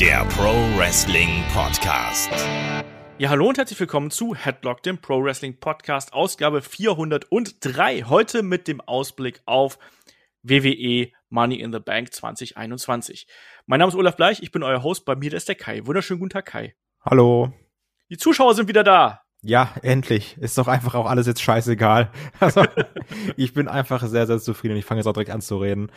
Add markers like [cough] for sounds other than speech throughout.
der Pro Wrestling Podcast. Ja, hallo und herzlich willkommen zu Headlock, dem Pro Wrestling Podcast, Ausgabe 403. Heute mit dem Ausblick auf WWE Money in the Bank 2021. Mein Name ist Olaf Bleich, ich bin euer Host, bei mir ist der Kai. Wunderschönen guten Tag, Kai. Hallo. Die Zuschauer sind wieder da. Ja, endlich. Ist doch einfach auch alles jetzt scheißegal. [laughs] Also, ich bin einfach sehr, sehr zufrieden und ich fange jetzt auch direkt an zu reden.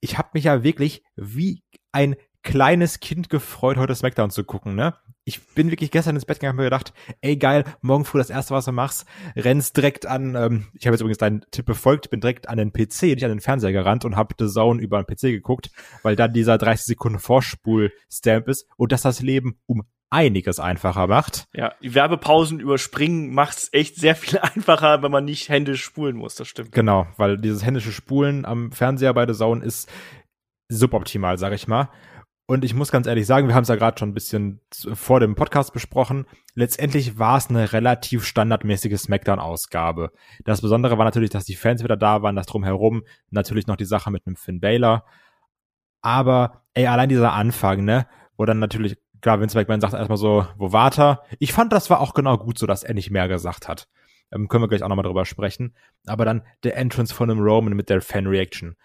Ich habe mich ja wirklich wie ein kleines Kind gefreut, heute SmackDown zu gucken, ne? Ich bin wirklich gestern ins Bett gegangen und mir gedacht, ey geil, morgen früh das erste, was du machst, rennst direkt an, ähm, ich habe jetzt übrigens deinen Tipp befolgt, bin direkt an den PC, nicht an den Fernseher gerannt und habe The Zone über den PC geguckt, weil da dieser 30 Sekunden Vorspul-Stamp ist und dass das Leben um einiges einfacher macht. Ja, die Werbepausen überspringen macht's echt sehr viel [laughs] einfacher, wenn man nicht händisch spulen muss, das stimmt. Genau, weil dieses händische Spulen am Fernseher bei The Zone ist suboptimal, sag ich mal. Und ich muss ganz ehrlich sagen, wir haben es ja gerade schon ein bisschen vor dem Podcast besprochen. Letztendlich war es eine relativ standardmäßige Smackdown-Ausgabe. Das Besondere war natürlich, dass die Fans wieder da waren, das drumherum. Natürlich noch die Sache mit einem Finn Baylor. Aber, ey, allein dieser Anfang, ne? Wo dann natürlich, klar, Vince McMahon sagt erstmal so, wo warte? Ich fand, das war auch genau gut so, dass er nicht mehr gesagt hat. Ähm, können wir gleich auch nochmal drüber sprechen. Aber dann der Entrance von einem Roman mit der Fan-Reaction.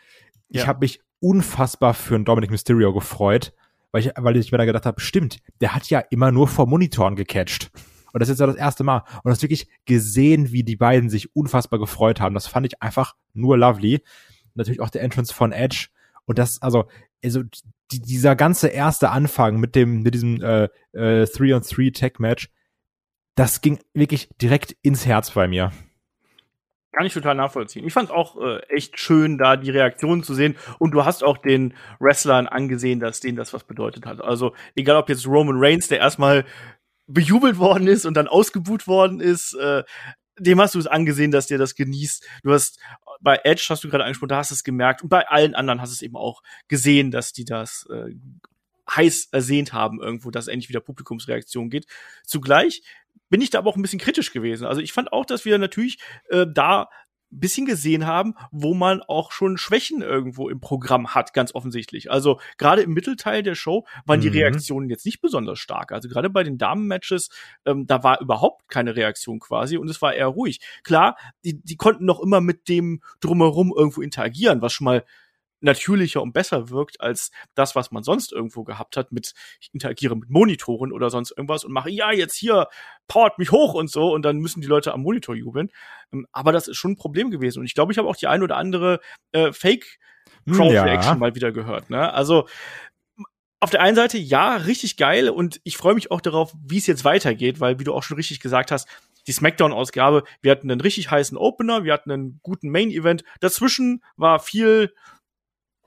Ich ja. habe mich unfassbar für einen Dominic Mysterio gefreut, weil ich, weil ich mir da gedacht habe, stimmt, der hat ja immer nur vor Monitoren gecatcht. Und das ist ja das erste Mal. Und das wirklich gesehen, wie die beiden sich unfassbar gefreut haben. Das fand ich einfach nur lovely. Natürlich auch der Entrance von Edge. Und das, also, also die, dieser ganze erste Anfang mit dem, mit diesem äh, äh, 3-on-3-Tech-Match, das ging wirklich direkt ins Herz bei mir. Kann ich total nachvollziehen. Ich fand es auch äh, echt schön, da die Reaktionen zu sehen. Und du hast auch den Wrestlern angesehen, dass denen das was bedeutet hat. Also egal ob jetzt Roman Reigns, der erstmal bejubelt worden ist und dann ausgebuht worden ist, äh, dem hast du es angesehen, dass der das genießt. Du hast bei Edge hast du gerade angesprochen, da hast du es gemerkt und bei allen anderen hast du es eben auch gesehen, dass die das äh, heiß ersehnt haben irgendwo, dass endlich wieder Publikumsreaktion geht. Zugleich bin ich da aber auch ein bisschen kritisch gewesen. Also ich fand auch, dass wir natürlich äh, da bisschen gesehen haben, wo man auch schon Schwächen irgendwo im Programm hat, ganz offensichtlich. Also gerade im Mittelteil der Show waren mhm. die Reaktionen jetzt nicht besonders stark. Also gerade bei den Damen-Matches, ähm, da war überhaupt keine Reaktion quasi und es war eher ruhig. Klar, die, die konnten noch immer mit dem drumherum irgendwo interagieren, was schon mal natürlicher und besser wirkt als das, was man sonst irgendwo gehabt hat mit ich interagiere mit Monitoren oder sonst irgendwas und mache ja jetzt hier powert mich hoch und so und dann müssen die Leute am Monitor jubeln. Ähm, aber das ist schon ein Problem gewesen und ich glaube, ich habe auch die ein oder andere äh, Fake Crowd Reaction ja. mal wieder gehört. Ne? Also auf der einen Seite ja, richtig geil und ich freue mich auch darauf, wie es jetzt weitergeht, weil wie du auch schon richtig gesagt hast, die Smackdown-Ausgabe, wir hatten einen richtig heißen Opener, wir hatten einen guten Main-Event. Dazwischen war viel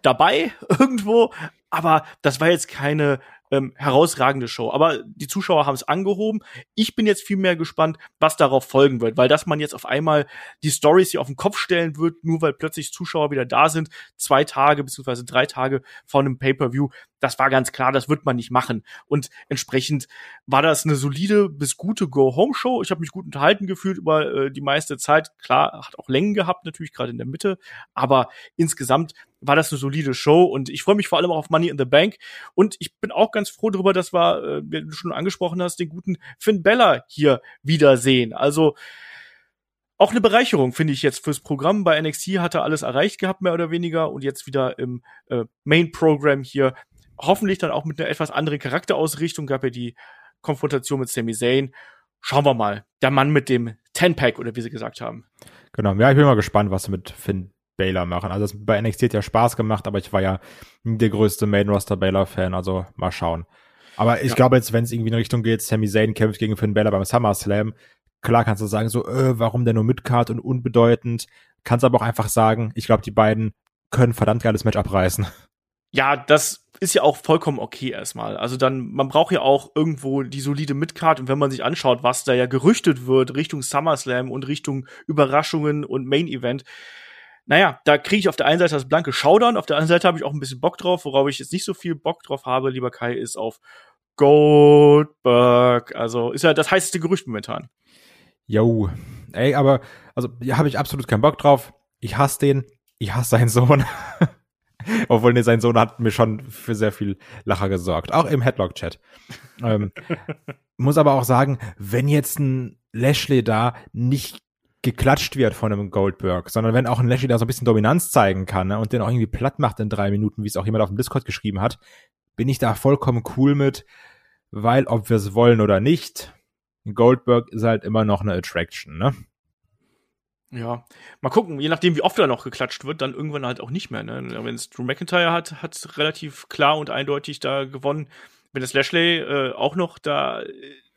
dabei [laughs] irgendwo, aber das war jetzt keine ähm, herausragende Show. Aber die Zuschauer haben es angehoben. Ich bin jetzt viel mehr gespannt, was darauf folgen wird, weil dass man jetzt auf einmal die Stories hier auf den Kopf stellen wird, nur weil plötzlich Zuschauer wieder da sind, zwei Tage beziehungsweise drei Tage vor einem Pay-per-View, das war ganz klar, das wird man nicht machen. Und entsprechend war das eine solide bis gute Go-Home-Show. Ich habe mich gut unterhalten gefühlt über äh, die meiste Zeit. Klar, hat auch Längen gehabt, natürlich gerade in der Mitte, aber insgesamt war das eine solide Show und ich freue mich vor allem auch auf Money in the Bank und ich bin auch ganz froh darüber, dass wir, äh, wie du schon angesprochen hast, den guten Finn Bella hier wiedersehen. Also auch eine Bereicherung, finde ich jetzt fürs Programm. Bei NXT hat er alles erreicht gehabt, mehr oder weniger, und jetzt wieder im äh, Main-Program hier. Hoffentlich dann auch mit einer etwas anderen Charakterausrichtung. Gab ja die Konfrontation mit Sami Zayn. Schauen wir mal. Der Mann mit dem Ten-Pack, oder wie sie gesagt haben. Genau, ja, ich bin mal gespannt, was mit Finn Baylor machen. Also das, bei NXT hat ja Spaß gemacht, aber ich war ja der größte Main Roster Baylor Fan, also mal schauen. Aber ich ja. glaube jetzt, wenn es irgendwie in Richtung geht, Sami Zayn kämpft gegen Finn Baylor beim SummerSlam, klar kannst du sagen so, äh, warum denn nur Midcard und unbedeutend? Kannst aber auch einfach sagen, ich glaube, die beiden können verdammt geiles Match abreißen. [laughs] Ja, das ist ja auch vollkommen okay erstmal. Also dann, man braucht ja auch irgendwo die solide Midcard und wenn man sich anschaut, was da ja gerüchtet wird Richtung SummerSlam und Richtung Überraschungen und Main Event, naja, da kriege ich auf der einen Seite das blanke Showdown, auf der anderen Seite habe ich auch ein bisschen Bock drauf. Worauf ich jetzt nicht so viel Bock drauf habe, lieber Kai, ist auf Goldberg. Also ist ja das heißeste Gerücht momentan. Jo, ey, aber also habe ich absolut keinen Bock drauf. Ich hasse den. Ich hasse seinen Sohn. [laughs] Obwohl, nee, sein Sohn hat mir schon für sehr viel Lacher gesorgt. Auch im Headlock-Chat. ähm, [laughs] muss aber auch sagen, wenn jetzt ein Lashley da nicht geklatscht wird von einem Goldberg, sondern wenn auch ein Lashley da so ein bisschen Dominanz zeigen kann ne, und den auch irgendwie platt macht in drei Minuten, wie es auch jemand auf dem Discord geschrieben hat, bin ich da vollkommen cool mit, weil ob wir es wollen oder nicht, Goldberg ist halt immer noch eine Attraction, ne? Ja, mal gucken, je nachdem, wie oft da noch geklatscht wird, dann irgendwann halt auch nicht mehr. Ne? Wenn es Drew McIntyre hat, hat relativ klar und eindeutig da gewonnen. Wenn das Lashley äh, auch noch da äh,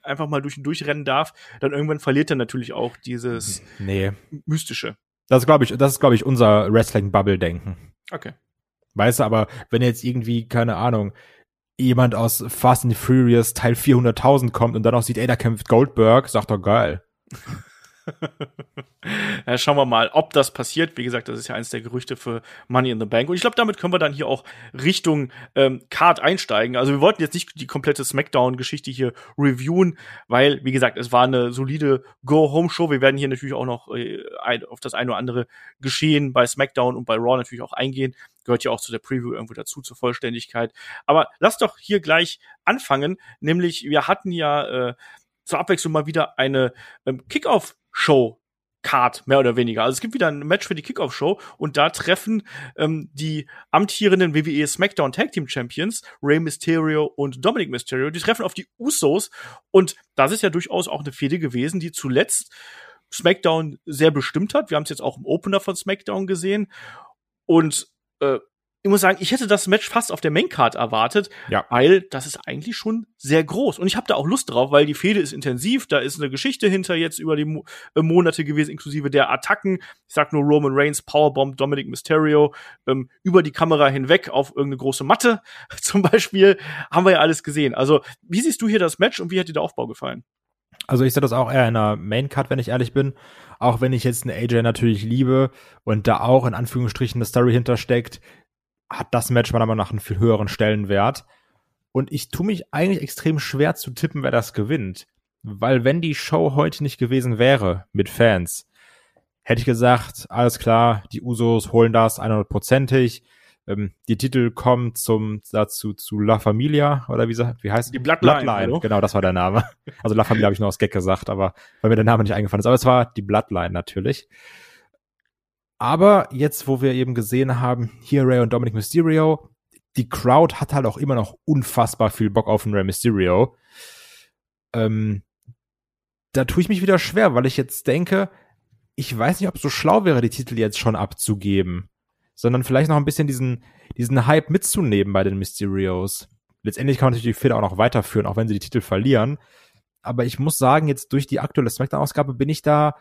einfach mal durch und durchrennen darf, dann irgendwann verliert er natürlich auch dieses nee. Mystische. Das glaube ich, das ist, glaube ich, unser Wrestling-Bubble-Denken. Okay. Weißt du, aber wenn jetzt irgendwie, keine Ahnung, jemand aus Fast and Furious Teil 400.000 kommt und dann auch sieht, ey, da kämpft Goldberg, sagt doch geil. [laughs] ja, schauen wir mal, ob das passiert. Wie gesagt, das ist ja eines der Gerüchte für Money in the Bank. Und ich glaube, damit können wir dann hier auch Richtung ähm, Card einsteigen. Also wir wollten jetzt nicht die komplette Smackdown-Geschichte hier reviewen, weil, wie gesagt, es war eine solide Go-Home-Show. Wir werden hier natürlich auch noch äh, auf das eine oder andere Geschehen bei Smackdown und bei Raw natürlich auch eingehen. Gehört ja auch zu der Preview irgendwo dazu, zur Vollständigkeit. Aber lass doch hier gleich anfangen. Nämlich, wir hatten ja äh, zur Abwechslung mal wieder eine ähm, Kickoff-Show Card, mehr oder weniger. Also es gibt wieder ein Match für die Kickoff-Show und da treffen ähm, die amtierenden WWE SmackDown Tag Team Champions, Rey Mysterio und Dominic Mysterio, die treffen auf die Usos und das ist ja durchaus auch eine Fehde gewesen, die zuletzt SmackDown sehr bestimmt hat. Wir haben es jetzt auch im Opener von SmackDown gesehen und äh, ich muss sagen, ich hätte das Match fast auf der Maincard erwartet, ja. weil das ist eigentlich schon sehr groß. Und ich habe da auch Lust drauf, weil die Fehde ist intensiv, da ist eine Geschichte hinter jetzt über die Mo äh, Monate gewesen, inklusive der Attacken. Ich sag nur Roman Reigns, Powerbomb, Dominic Mysterio, ähm, über die Kamera hinweg auf irgendeine große Matte [laughs] zum Beispiel, haben wir ja alles gesehen. Also, wie siehst du hier das Match und wie hat dir der Aufbau gefallen? Also ich sehe das auch eher in einer Main-Cut, wenn ich ehrlich bin. Auch wenn ich jetzt einen AJ natürlich liebe und da auch in Anführungsstrichen eine Story hintersteckt, hat das Match meiner Meinung nach einen viel höheren Stellenwert. Und ich tue mich eigentlich extrem schwer zu tippen, wer das gewinnt. Weil wenn die Show heute nicht gewesen wäre mit Fans, hätte ich gesagt, alles klar, die Usos holen das 100%ig. Ähm, die Titel kommen zum, dazu, zu La Familia, oder wie, wie heißt Die Bloodline. Bloodline, genau, das war der Name. Also La Familia habe ich nur aus Gag gesagt, aber weil mir der Name nicht eingefallen ist. Aber es war die Bloodline natürlich. Aber jetzt, wo wir eben gesehen haben, hier Ray und Dominic Mysterio, die Crowd hat halt auch immer noch unfassbar viel Bock auf den Ray Mysterio. Ähm, da tue ich mich wieder schwer, weil ich jetzt denke, ich weiß nicht, ob es so schlau wäre, die Titel jetzt schon abzugeben, sondern vielleicht noch ein bisschen diesen, diesen Hype mitzunehmen bei den Mysterios. Letztendlich kann man natürlich die Fehler auch noch weiterführen, auch wenn sie die Titel verlieren. Aber ich muss sagen, jetzt durch die aktuelle Smackdown-Ausgabe bin ich da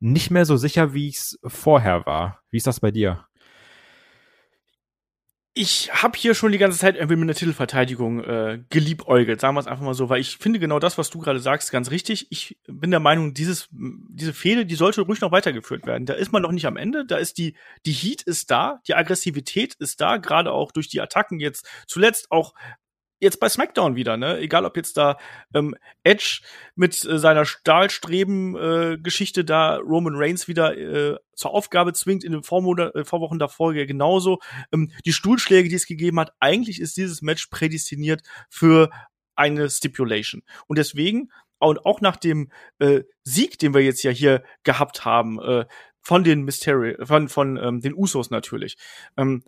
nicht mehr so sicher, wie ich es vorher war. Wie ist das bei dir? ich habe hier schon die ganze Zeit irgendwie mit einer Titelverteidigung äh, geliebäugelt, sagen wir es einfach mal so, weil ich finde genau das, was du gerade sagst, ganz richtig. Ich bin der Meinung, dieses, diese Fehde, die sollte ruhig noch weitergeführt werden. Da ist man noch nicht am Ende, da ist die, die Heat ist da, die Aggressivität ist da, gerade auch durch die Attacken jetzt zuletzt auch jetzt bei SmackDown wieder, ne? Egal ob jetzt da ähm, Edge mit äh, seiner Stahlstreben-Geschichte äh, da Roman Reigns wieder äh, zur Aufgabe zwingt in den äh, Vorwochen davor ja genauso. Ähm, die Stuhlschläge, die es gegeben hat, eigentlich ist dieses Match prädestiniert für eine Stipulation. Und deswegen, und auch nach dem äh, Sieg, den wir jetzt ja hier gehabt haben, äh, von den Mystery, von, von ähm, den Usos natürlich, ähm,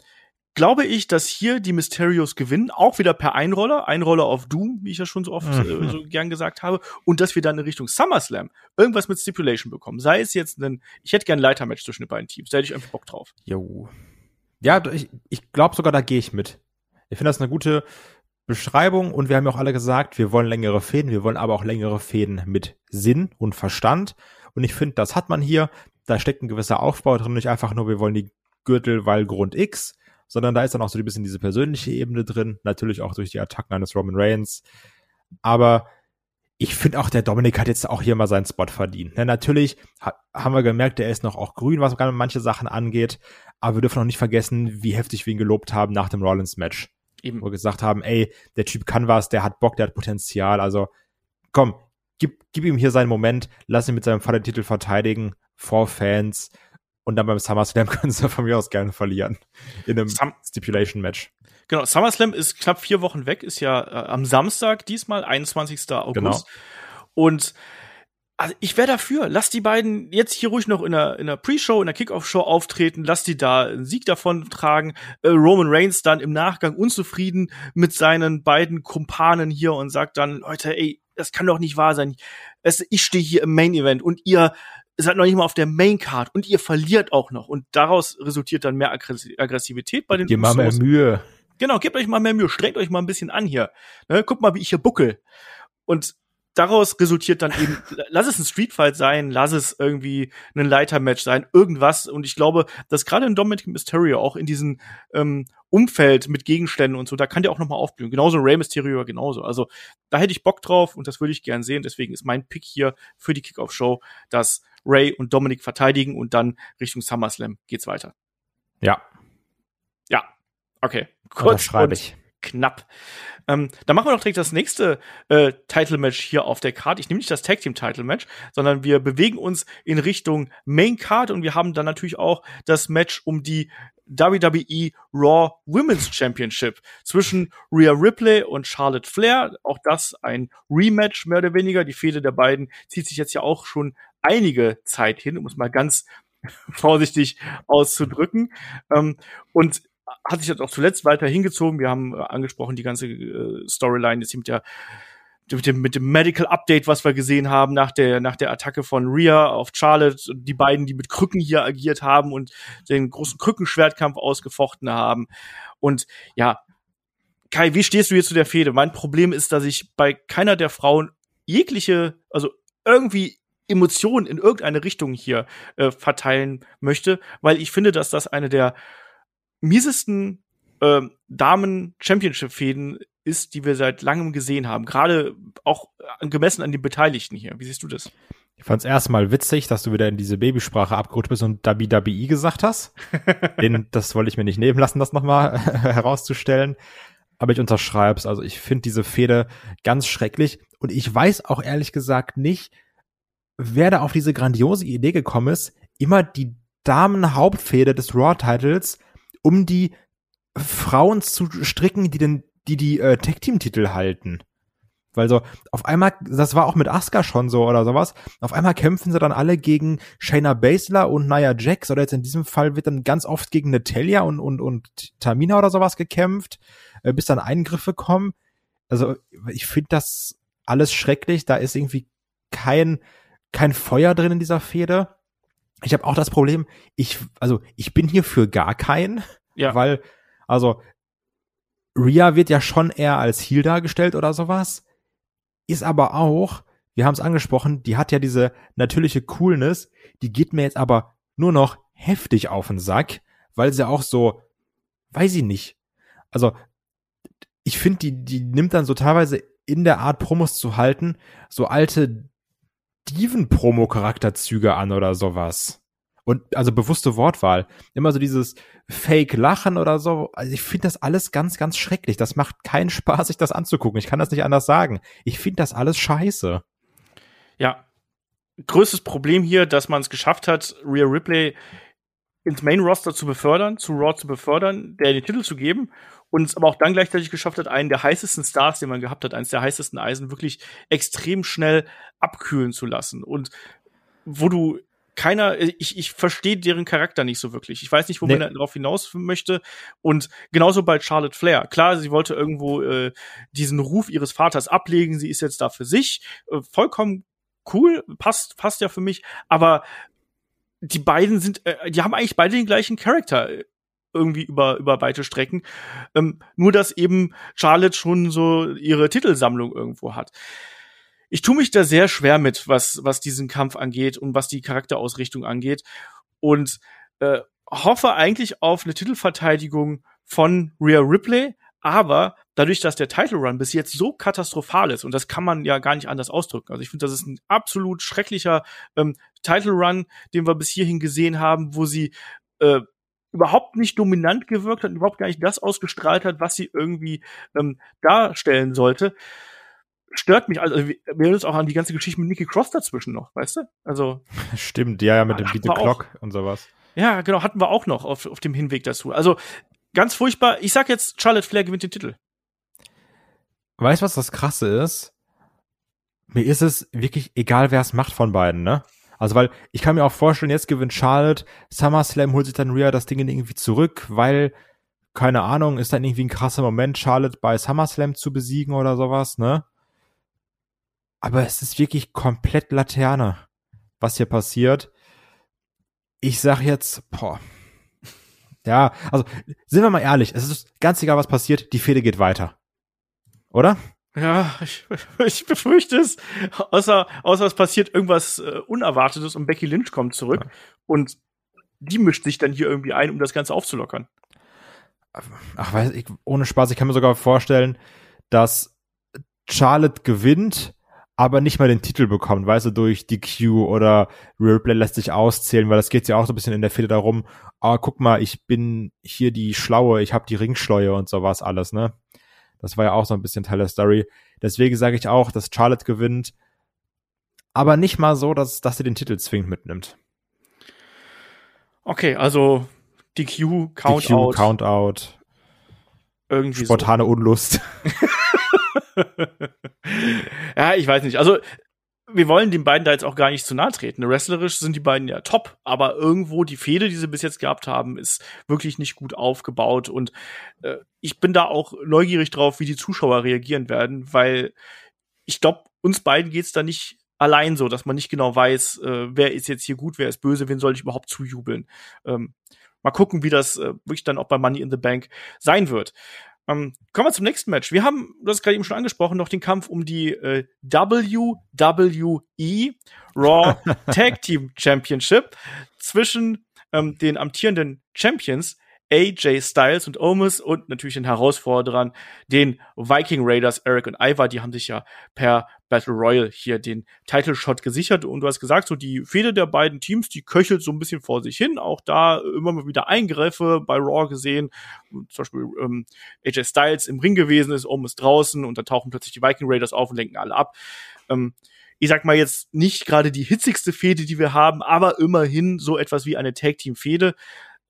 glaube ich, dass hier die Mysterios gewinnen, auch wieder per Einroller, Einroller auf Doom, wie ich ja schon so oft mhm. äh, so gern gesagt habe, und dass wir dann in Richtung SummerSlam irgendwas mit Stipulation bekommen. Sei es jetzt ein, ich hätte gern ein Leitermatch zwischen den beiden Teams, da hätte ich einfach Bock drauf. Jo. Ja, ich, ich glaube sogar, da gehe ich mit. Ich finde das eine gute Beschreibung und wir haben ja auch alle gesagt, wir wollen längere Fäden, wir wollen aber auch längere Fäden mit Sinn und Verstand. Und ich finde, das hat man hier. Da steckt ein gewisser Aufbau drin, nicht einfach nur, wir wollen die Gürtel, weil Grund X, sondern da ist dann auch so ein bisschen diese persönliche Ebene drin, natürlich auch durch die Attacken eines Roman Reigns. Aber ich finde auch, der Dominik hat jetzt auch hier mal seinen Spot verdient. Ja, natürlich haben wir gemerkt, der ist noch auch grün, was manche Sachen angeht. Aber wir dürfen auch nicht vergessen, wie heftig wir ihn gelobt haben nach dem Rollins-Match. Eben. Wo wir gesagt haben, ey, der Typ kann was, der hat Bock, der hat Potenzial. Also, komm, gib, gib ihm hier seinen Moment, lass ihn mit seinem Vatertitel verteidigen vor Fans Und dann beim SummerSlam [laughs] können sie von mir aus gerne verlieren. In einem Sum Stipulation-Match. Genau, SummerSlam ist knapp vier Wochen weg, ist ja äh, am Samstag diesmal, 21. August. Genau. Und also ich wäre dafür. Lass die beiden jetzt hier ruhig noch in der, in der Pre-Show, in der Kickoff-Show auftreten. Lass die da einen Sieg davon tragen. Äh, Roman Reigns dann im Nachgang unzufrieden mit seinen beiden Kumpanen hier und sagt dann, Leute, ey, das kann doch nicht wahr sein. Es, ich stehe hier im Main-Event und ihr seid noch nicht mal auf der Main-Card und ihr verliert auch noch. Und daraus resultiert dann mehr Aggressivität bei den Ihr mal mehr Mühe. Genau, gebt euch mal mehr Mühe, strengt euch mal ein bisschen an hier. Ne, guckt mal, wie ich hier buckel. Und daraus resultiert dann eben, [laughs] lass es ein Streetfight sein, lass es irgendwie ein Leitermatch sein, irgendwas. Und ich glaube, dass gerade in Dominic Mysterio auch in diesem ähm, Umfeld mit Gegenständen und so, da kann der auch noch mal aufblühen. Genauso Rey Mysterio genauso. Also da hätte ich Bock drauf und das würde ich gern sehen. Deswegen ist mein Pick hier für die Kickoff-Show, dass Ray und Dominic verteidigen und dann Richtung SummerSlam geht's weiter. Ja. Ja. Okay. Kurz und ich. knapp. Ähm, dann machen wir doch direkt das nächste äh, Title-Match hier auf der Card. Ich nehme nicht das Tag Team Title-Match, sondern wir bewegen uns in Richtung Main Card und wir haben dann natürlich auch das Match um die WWE Raw Women's Championship zwischen Rhea Ripley und Charlotte Flair. Auch das ein Rematch mehr oder weniger. Die Fehde der beiden zieht sich jetzt ja auch schon einige Zeit hin, um es mal ganz [laughs] vorsichtig auszudrücken. Ähm, und hat sich jetzt auch zuletzt weiter hingezogen. Wir haben äh, angesprochen die ganze äh, Storyline jetzt mit der mit dem, mit dem Medical Update, was wir gesehen haben nach der, nach der Attacke von Rhea auf Charlotte, die beiden, die mit Krücken hier agiert haben und den großen Krückenschwertkampf ausgefochten haben. Und ja, Kai, wie stehst du jetzt zu der Fehde? Mein Problem ist, dass ich bei keiner der Frauen jegliche, also irgendwie Emotionen in irgendeine Richtung hier äh, verteilen möchte, weil ich finde, dass das eine der miesesten äh, Damen-Championship-Fäden ist, die wir seit langem gesehen haben. Gerade auch gemessen an den Beteiligten hier. Wie siehst du das? Ich fand es erstmal witzig, dass du wieder in diese Babysprache abgerutscht bist und WWE gesagt hast. [laughs] Den, das wollte ich mir nicht nehmen lassen, das nochmal [laughs] herauszustellen. Aber ich unterschreibe es. Also ich finde diese Fehde ganz schrecklich. Und ich weiß auch ehrlich gesagt nicht, wer da auf diese grandiose Idee gekommen ist, immer die Damen-Hauptfehde des Raw-Titles um die Frauen zu stricken, die den, die die äh, Tag-Team-Titel halten. Weil so, auf einmal, das war auch mit Asuka schon so oder sowas, auf einmal kämpfen sie dann alle gegen Shayna Baszler und Nia Jax oder jetzt in diesem Fall wird dann ganz oft gegen Natalia und, und, und Tamina oder sowas gekämpft, äh, bis dann Eingriffe kommen. Also ich finde das alles schrecklich, da ist irgendwie kein, kein Feuer drin in dieser Fehde ich habe auch das Problem, ich, also ich bin hier für gar keinen, ja. weil, also Ria wird ja schon eher als Heal dargestellt oder sowas, ist aber auch, wir haben es angesprochen, die hat ja diese natürliche Coolness, die geht mir jetzt aber nur noch heftig auf den Sack, weil sie auch so, weiß ich nicht, also ich finde, die, die nimmt dann so teilweise in der Art Promos zu halten, so alte Steven-Promo-Charakterzüge an oder sowas. Und also bewusste Wortwahl. Immer so dieses Fake-Lachen oder so. Also ich finde das alles ganz, ganz schrecklich. Das macht keinen Spaß, sich das anzugucken. Ich kann das nicht anders sagen. Ich finde das alles scheiße. Ja. Größtes Problem hier, dass man es geschafft hat, Rhea Ripley ins Main Roster zu befördern, zu Raw zu befördern, der den Titel zu geben und es aber auch dann gleichzeitig geschafft hat, einen der heißesten Stars, den man gehabt hat, eines der heißesten Eisen, wirklich extrem schnell abkühlen zu lassen. Und wo du keiner, ich, ich verstehe deren Charakter nicht so wirklich. Ich weiß nicht, wo nee. man darauf hinaus möchte. Und genauso bei Charlotte Flair. Klar, sie wollte irgendwo äh, diesen Ruf ihres Vaters ablegen. Sie ist jetzt da für sich. Äh, vollkommen cool, passt, passt ja für mich. Aber die beiden sind, äh, die haben eigentlich beide den gleichen Charakter irgendwie über, über weite Strecken. Ähm, nur, dass eben Charlotte schon so ihre Titelsammlung irgendwo hat. Ich tue mich da sehr schwer mit, was, was diesen Kampf angeht und was die Charakterausrichtung angeht. Und äh, hoffe eigentlich auf eine Titelverteidigung von Rhea Ripley, aber dadurch, dass der Title Run bis jetzt so katastrophal ist, und das kann man ja gar nicht anders ausdrücken. Also ich finde, das ist ein absolut schrecklicher ähm, Title Run, den wir bis hierhin gesehen haben, wo sie äh, überhaupt nicht dominant gewirkt hat, überhaupt gar nicht das ausgestrahlt hat, was sie irgendwie ähm, darstellen sollte. Stört mich, also wir erinnern uns auch an die ganze Geschichte mit Nikki Cross dazwischen noch, weißt du? Also. [laughs] Stimmt, ja, ja, mit dem Beat the Clock und sowas. Ja, genau, hatten wir auch noch auf, auf dem Hinweg dazu. Also ganz furchtbar. Ich sag jetzt, Charlotte Flair gewinnt den Titel. Weißt du, was das Krasse ist? Mir ist es wirklich egal, wer es macht von beiden, ne? Also, weil ich kann mir auch vorstellen, jetzt gewinnt Charlotte, SummerSlam holt sich dann Rhea das Ding irgendwie zurück, weil, keine Ahnung, ist dann irgendwie ein krasser Moment, Charlotte bei SummerSlam zu besiegen oder sowas, ne? Aber es ist wirklich komplett Laterne, was hier passiert. Ich sag jetzt, boah. Ja, also, sind wir mal ehrlich, es ist ganz egal, was passiert, die Fehde geht weiter. Oder? Ja, ich, [laughs] ich befürchte es. Außer, außer es passiert irgendwas äh, Unerwartetes und Becky Lynch kommt zurück ja. und die mischt sich dann hier irgendwie ein, um das Ganze aufzulockern. Ach, weiß ich, ohne Spaß, ich kann mir sogar vorstellen, dass Charlotte gewinnt, aber nicht mal den Titel bekommt, weißt du, durch DQ oder Ripley lässt sich auszählen, weil das geht ja auch so ein bisschen in der Fehde darum, ah, guck mal, ich bin hier die Schlaue, ich habe die Ringschleue und sowas alles, ne? Das war ja auch so ein bisschen Teil der Story. Deswegen sage ich auch, dass Charlotte gewinnt. Aber nicht mal so, dass, dass sie den Titel zwingend mitnimmt. Okay, also DQ, Count DQ, Out. Count Out. Irgendwie Spontane so. Unlust. [laughs] ja, ich weiß nicht. Also wir wollen den beiden da jetzt auch gar nicht zu nahe treten. Wrestlerisch sind die beiden ja top, aber irgendwo die Fehde, die sie bis jetzt gehabt haben, ist wirklich nicht gut aufgebaut. Und äh, ich bin da auch neugierig drauf, wie die Zuschauer reagieren werden, weil ich glaube, uns beiden geht's da nicht allein so, dass man nicht genau weiß, äh, wer ist jetzt hier gut, wer ist böse, wen soll ich überhaupt zujubeln. Ähm, mal gucken, wie das äh, wirklich dann auch bei Money in the Bank sein wird. Ähm, kommen wir zum nächsten Match. Wir haben, du hast gerade eben schon angesprochen, noch den Kampf um die äh, WWE Raw [laughs] Tag Team Championship zwischen ähm, den amtierenden Champions AJ Styles und Omus und natürlich den Herausforderern, den Viking Raiders, Eric und Ivar, die haben sich ja per Battle Royal hier den Title Shot gesichert und du hast gesagt, so die Fehde der beiden Teams, die köchelt so ein bisschen vor sich hin, auch da immer mal wieder Eingriffe bei Raw gesehen, zum Beispiel ähm, AJ Styles im Ring gewesen ist, Omus draußen und dann tauchen plötzlich die Viking Raiders auf und lenken alle ab. Ähm, ich sag mal jetzt nicht gerade die hitzigste Fehde, die wir haben, aber immerhin so etwas wie eine Tag Team Fehde.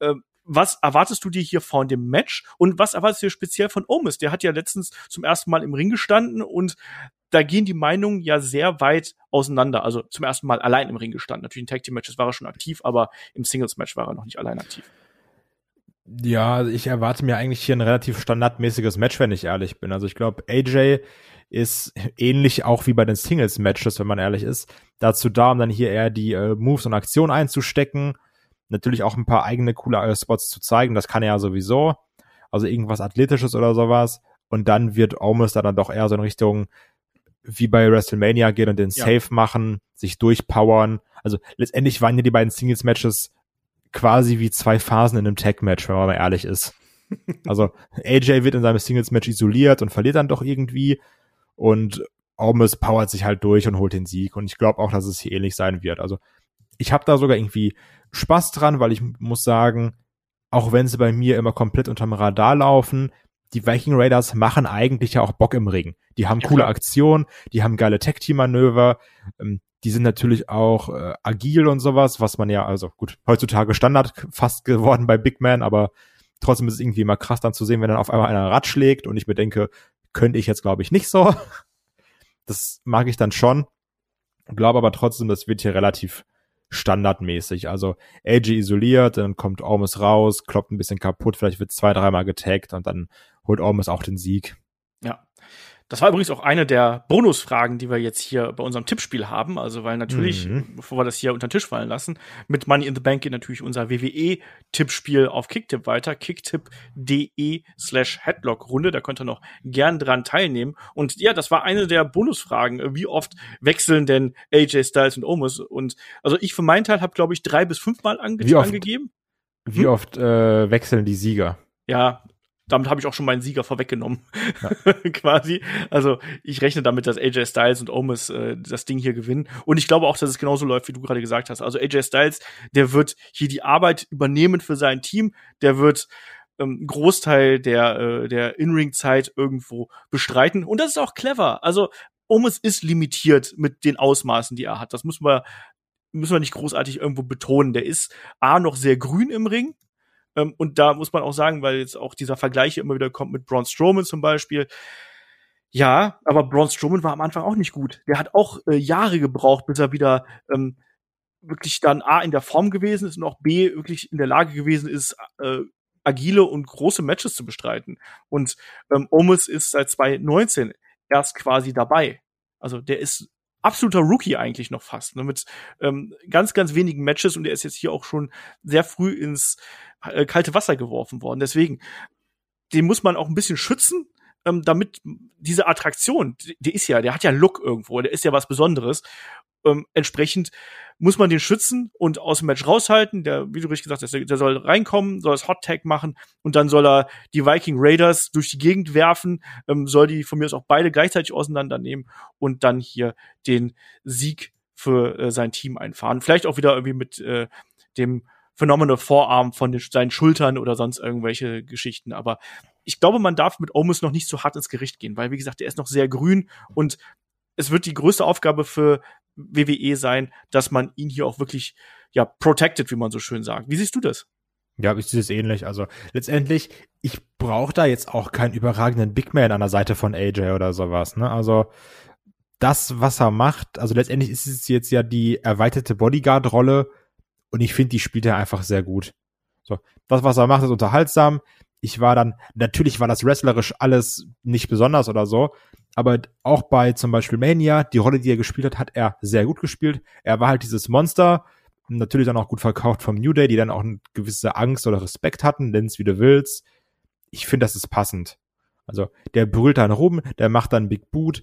Ähm, was erwartest du dir hier von dem Match und was erwartest du dir speziell von Omis? Der hat ja letztens zum ersten Mal im Ring gestanden und da gehen die Meinungen ja sehr weit auseinander. Also zum ersten Mal allein im Ring gestanden. Natürlich in Tag Team Matches war er schon aktiv, aber im Singles Match war er noch nicht allein aktiv. Ja, also ich erwarte mir eigentlich hier ein relativ standardmäßiges Match, wenn ich ehrlich bin. Also ich glaube, AJ ist ähnlich auch wie bei den Singles Matches, wenn man ehrlich ist, dazu da, um dann hier eher die äh, Moves und Aktionen einzustecken natürlich auch ein paar eigene coole Spots zu zeigen. Das kann er ja sowieso. Also irgendwas Athletisches oder sowas. Und dann wird Omus da dann doch eher so in Richtung wie bei WrestleMania gehen und den ja. Safe machen, sich durchpowern. Also letztendlich waren ja die beiden Singles-Matches quasi wie zwei Phasen in einem Tag-Match, wenn man mal ehrlich ist. [laughs] Also AJ wird in seinem Singles-Match isoliert und verliert dann doch irgendwie. Und Omus powert sich halt durch und holt den Sieg. Und ich glaube auch, dass es hier ähnlich sein wird. Also ich habe da sogar irgendwie Spaß dran, weil ich muss sagen, auch wenn sie bei mir immer komplett unterm Radar laufen, die Viking Raiders machen eigentlich ja auch Bock im Ring. Die haben ja, coole klar. Aktionen, die haben geile Tag-Team-Manöver, ähm, die sind natürlich auch äh, agil und sowas, was man ja, also gut, heutzutage Standard fast geworden bei Big Man, aber trotzdem ist es irgendwie immer krass dann zu sehen, wenn dann auf einmal einer Rad schlägt und ich mir denke, könnte ich jetzt glaube ich nicht so. [laughs] Das mag ich dann schon. Glaube aber trotzdem, das wird hier relativ standardmäßig. Also AJ isoliert, dann kommt Ormus raus, kloppt ein bisschen kaputt, vielleicht wird zwei, dreimal getaggt und dann holt Ormus auch den Sieg. Ja. Das war übrigens auch eine der Bonusfragen, die wir jetzt hier bei unserem Tippspiel haben. Also, weil natürlich, mhm. bevor wir das hier unter den Tisch fallen lassen, mit Money in the Bank geht natürlich unser WWE-Tippspiel auf Kicktip weiter. Kicktip.de slash Headlock-Runde. Da könnt ihr noch gern dran teilnehmen. Und ja, das war eine der Bonusfragen. Wie oft wechseln denn AJ Styles und Omos? Und also ich für meinen Teil habe, glaube ich, drei bis fünfmal ange angegeben. Wie hm? oft äh, wechseln die Sieger? Ja, damit habe ich auch schon meinen Sieger vorweggenommen, ja. [laughs] quasi. Also ich rechne damit, dass AJ Styles und Omis äh, das Ding hier gewinnen. Und ich glaube auch, dass es genauso läuft, wie du gerade gesagt hast. Also AJ Styles, der wird hier die Arbeit übernehmen für sein Team. Der wird ähm, Großteil der, äh, der In-Ring-Zeit irgendwo bestreiten. Und das ist auch clever. Also Omis ist limitiert mit den Ausmaßen, die er hat. Das muss man müssen wir nicht großartig irgendwo betonen. Der ist A noch sehr grün im Ring. Ähm, und da muss man auch sagen, weil jetzt auch dieser Vergleich immer wieder kommt mit Braun Strowman zum Beispiel. Ja, aber Braun Strowman war am Anfang auch nicht gut. Der hat auch äh, Jahre gebraucht, bis er wieder ähm, wirklich dann A in der Form gewesen ist und auch B wirklich in der Lage gewesen ist, äh, agile und große Matches zu bestreiten. Und ähm, Omus ist seit 2019 erst quasi dabei. Also der ist absoluter Rookie eigentlich noch fast, ne, mit ähm, ganz, ganz wenigen Matches und er ist jetzt hier auch schon sehr früh ins äh, kalte Wasser geworfen worden. Deswegen, den muss man auch ein bisschen schützen, ähm, damit diese Attraktion, die, die ist ja, der hat ja Look irgendwo, der ist ja was Besonderes. Ähm, entsprechend muss man den schützen und aus dem Match raushalten. Der, wie du richtig gesagt hast, der, der soll reinkommen, soll das Hot Tag machen und dann soll er die Viking Raiders durch die Gegend werfen, ähm, soll die von mir aus auch beide gleichzeitig auseinandernehmen und dann hier den Sieg für äh, sein Team einfahren. Vielleicht auch wieder irgendwie mit äh, dem Phenomenal Vorarm von den, seinen Schultern oder sonst irgendwelche Geschichten. Aber ich glaube, man darf mit Omus noch nicht so hart ins Gericht gehen, weil, wie gesagt, der ist noch sehr grün und es wird die größte Aufgabe für WWE sein, dass man ihn hier auch wirklich, ja, protected, wie man so schön sagt. Wie siehst du das? Ja, ich sehe es ähnlich. Also letztendlich, ich brauche da jetzt auch keinen überragenden Big Man an der Seite von AJ oder sowas. Ne? Also das, was er macht, also letztendlich ist es jetzt ja die erweiterte Bodyguard-Rolle und ich finde, die spielt er einfach sehr gut. So, das, was er macht, ist unterhaltsam. Ich war dann, natürlich war das wrestlerisch alles nicht besonders oder so, aber auch bei zum Beispiel Mania, die Rolle, die er gespielt hat, hat er sehr gut gespielt. Er war halt dieses Monster, natürlich dann auch gut verkauft vom New Day, die dann auch eine gewisse Angst oder Respekt hatten, nenn's wie du willst. Ich finde, das ist passend. Also, der brüllt dann rum, der macht dann Big Boot,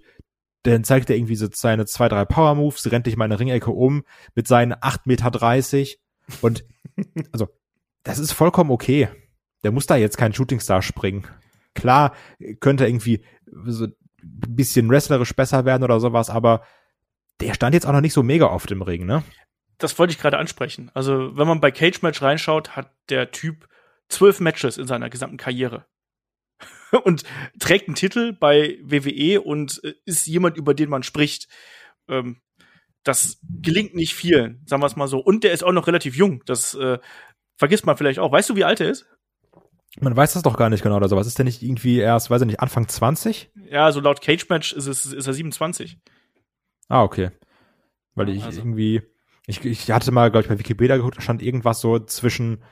dann zeigt er irgendwie so seine zwei, drei Power Moves, rennt dich mal in eine Ringecke um mit seinen 8,30 Meter und, [laughs] also, das ist vollkommen okay. Der muss da jetzt kein Shootingstar springen. Klar, könnte irgendwie so bisschen wrestlerisch besser werden oder sowas, aber der stand jetzt auch noch nicht so mega oft im Ring, ne? Das wollte ich gerade ansprechen. Also, wenn man bei Cage Match reinschaut, hat der Typ zwölf Matches in seiner gesamten Karriere. [laughs] und trägt einen Titel bei WWE und äh, ist jemand, über den man spricht. Ähm, das gelingt nicht vielen, sagen wir es mal so. Und der ist auch noch relativ jung. Das äh, vergisst man vielleicht auch. Weißt du, wie alt er ist? Man weiß das doch gar nicht genau oder so. Was ist denn nicht irgendwie erst, weiß ich nicht, Anfang 20? Ja, also laut Cage Match ist es ist er 27. Ah, okay. Weil ich also. irgendwie ich, ich hatte mal, glaube ich, bei Wikipedia geguckt, da stand irgendwas so zwischen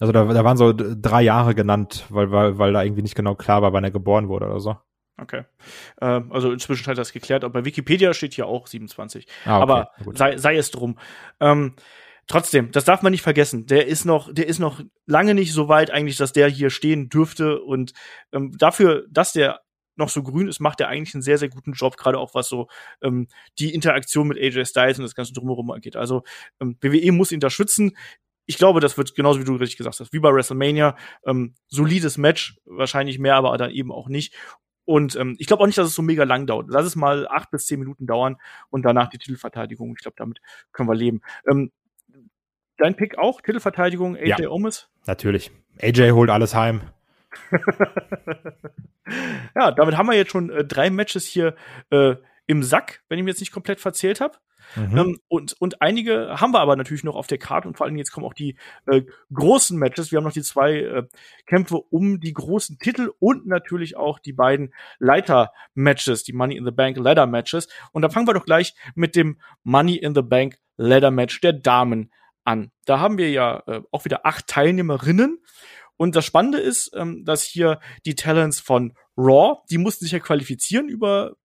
also da, da waren so drei Jahre genannt, weil, weil, weil da irgendwie nicht genau klar war, wann er geboren wurde oder so. Okay. Äh, also inzwischen hat das geklärt, aber bei Wikipedia steht hier auch 27. Ah, okay. Aber sei, sei es drum. Ähm, trotzdem, das darf man nicht vergessen. Der ist noch, der ist noch lange nicht so weit eigentlich, dass der hier stehen dürfte. Und ähm, dafür, dass der noch so grün ist, macht er eigentlich einen sehr, sehr guten Job, gerade auch was so ähm, die Interaktion mit AJ Styles und das ganze drumherum angeht. Also ähm, WWE muss ihn da schützen. Ich glaube, das wird genauso wie du richtig gesagt hast, wie bei WrestleMania. Ähm, solides Match, wahrscheinlich mehr, aber dann eben auch nicht. Und ähm, ich glaube auch nicht, dass es so mega lang dauert. Lass es mal acht bis zehn Minuten dauern und danach die Titelverteidigung. Ich glaube, damit können wir leben. Ähm, Dein Pick auch? Titelverteidigung, AJ ja, Omis? Natürlich. AJ holt alles heim. [laughs] ja, damit haben wir jetzt schon äh, drei Matches hier äh, im Sack, wenn ich mir jetzt nicht komplett verzählt habe. Mhm. Ähm, und, und einige haben wir aber natürlich noch auf der Karte und vor allem jetzt kommen auch die äh, großen Matches. Wir haben noch die zwei äh, Kämpfe um die großen Titel und natürlich auch die beiden Leiter-Matches, die Money in the Bank Ladder-Matches. Und da fangen wir doch gleich mit dem Money in the Bank Ladder-Match der Damen an. Da haben wir ja äh, auch wieder acht Teilnehmerinnen. Und das Spannende ist, ähm, dass hier die Talents von Raw, die mussten sich ja qualifizieren über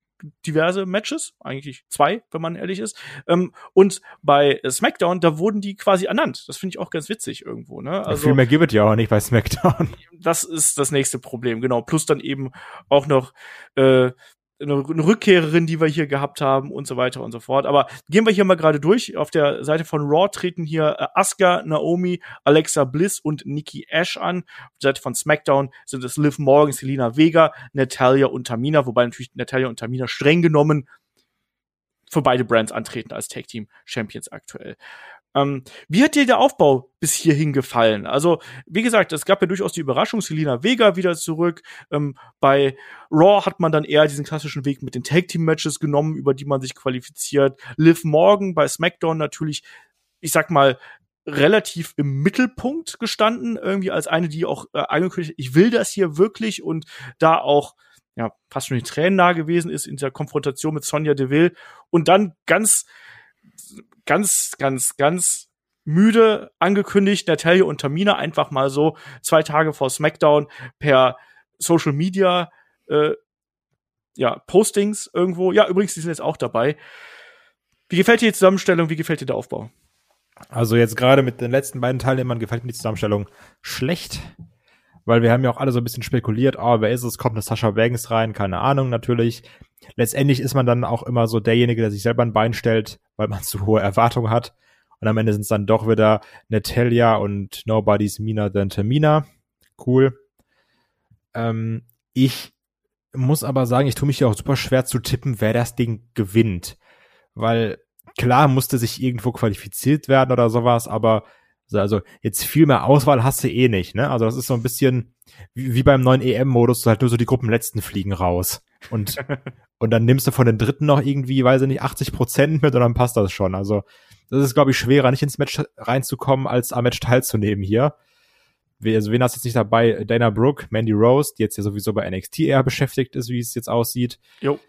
diverse Matches, eigentlich zwei, wenn man ehrlich ist. Ähm, und bei SmackDown, da wurden die quasi ernannt. Das finde ich auch ganz witzig irgendwo. Ne? Also, viel mehr gibt es ja auch nicht bei SmackDown. Das ist das nächste Problem, genau. Plus dann eben auch noch äh, eine, Rückkehrerin, die wir hier gehabt haben und so weiter und so fort. Aber gehen wir hier mal gerade durch. Auf der Seite von Raw treten hier äh, Asuka, Naomi, Alexa Bliss und Nikki Ash an. Auf der Seite von SmackDown sind es Liv Morgan, Selena Vega, Natalia und Tamina, wobei natürlich Natalia und Tamina streng genommen für beide Brands antreten als Tag Team Champions aktuell. Ähm, wie hat dir der Aufbau bis hierhin gefallen? Also, wie gesagt, es gab ja durchaus die Überraschung, Selina Vega wieder zurück. Ähm, bei Raw hat man dann eher diesen klassischen Weg mit den Tag Team Matches genommen, über die man sich qualifiziert. Liv Morgan bei SmackDown natürlich ich sag mal, relativ im Mittelpunkt gestanden, irgendwie als eine, die auch äh, angekündigt, ich will das hier wirklich und da auch ja fast schon die Tränen nah gewesen ist in dieser Konfrontation mit Sonja Deville und dann ganz, ganz, ganz, ganz müde angekündigt, Natalia und Tamina einfach mal so zwei Tage vor SmackDown per Social Media äh, ja, Postings irgendwo. Ja, übrigens, die sind jetzt auch dabei. Wie gefällt dir die Zusammenstellung? Wie gefällt dir der Aufbau? Also jetzt gerade mit den letzten beiden Teilnehmern gefällt mir die Zusammenstellung schlecht, weil wir haben ja auch alle so ein bisschen spekuliert, oh, wer ist es? Kommt eine Sascha Banks rein? Keine Ahnung, natürlich. Letztendlich ist man dann auch immer so derjenige, der sich selber ein Bein stellt, weil man [laughs] zu hohe Erwartungen hat. Und am Ende sind es dann doch wieder Natalia und Nobody's Mina than Tamina. Cool. Ähm, ich muss aber sagen, ich tue mich ja auch super schwer zu tippen, wer das Ding gewinnt. Weil klar musste sich irgendwo qualifiziert werden oder sowas, aber also jetzt viel mehr Auswahl hast du eh nicht, ne? Also das ist so ein bisschen wie, wie beim neuen EM-Modus, halt nur so die Gruppenletzten fliegen raus. Und, [laughs] und dann nimmst du von den Dritten noch irgendwie, weiß ich nicht, 80 Prozent mit und dann passt das schon. Also das ist, glaube ich, schwerer, nicht ins Match reinzukommen, als am Match teilzunehmen hier. Also wen hast du jetzt nicht dabei? Dana Brooke, Mandy Rose, die jetzt ja sowieso bei NXT eher beschäftigt ist, wie es jetzt aussieht. Jo.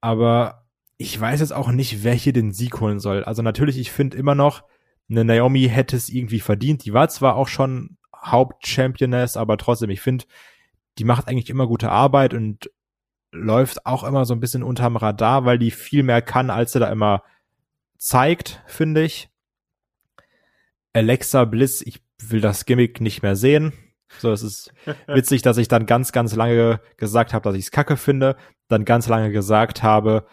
Aber ich weiß jetzt auch nicht, wer hier den Sieg holen soll. Also natürlich, ich finde immer noch, eine Naomi hätte es irgendwie verdient. Die war zwar auch schon Hauptchampioness, aber trotzdem, ich finde, die macht eigentlich immer gute Arbeit und läuft auch immer so ein bisschen unterm Radar, weil die viel mehr kann, als sie da immer zeigt, finde ich. Alexa Bliss, ich will das Gimmick nicht mehr sehen. So, es ist [laughs] witzig, dass ich dann ganz, ganz lange gesagt habe, dass ich es kacke finde, dann ganz lange gesagt habe,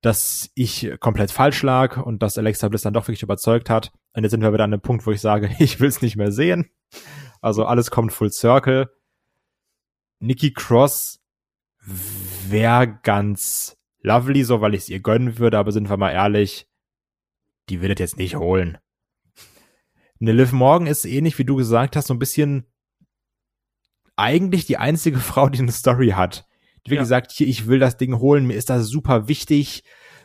dass ich komplett falsch lag und dass Alexa Bliss dann doch wirklich überzeugt hat. Und jetzt sind wir wieder an dem Punkt, wo ich sage, [laughs] ich will es nicht mehr sehen. Also alles kommt full circle. Nikki Cross wäre ganz lovely, so weil ich es ihr gönnen würde, aber sind wir mal ehrlich, die wird es jetzt nicht holen. Eine Liv Morgan ist ähnlich, wie du gesagt hast, so ein bisschen eigentlich die einzige [laughs] Frau, die eine Story hat. Die wie ja. gesagt, hier, ich will das Ding holen, mir ist das super wichtig,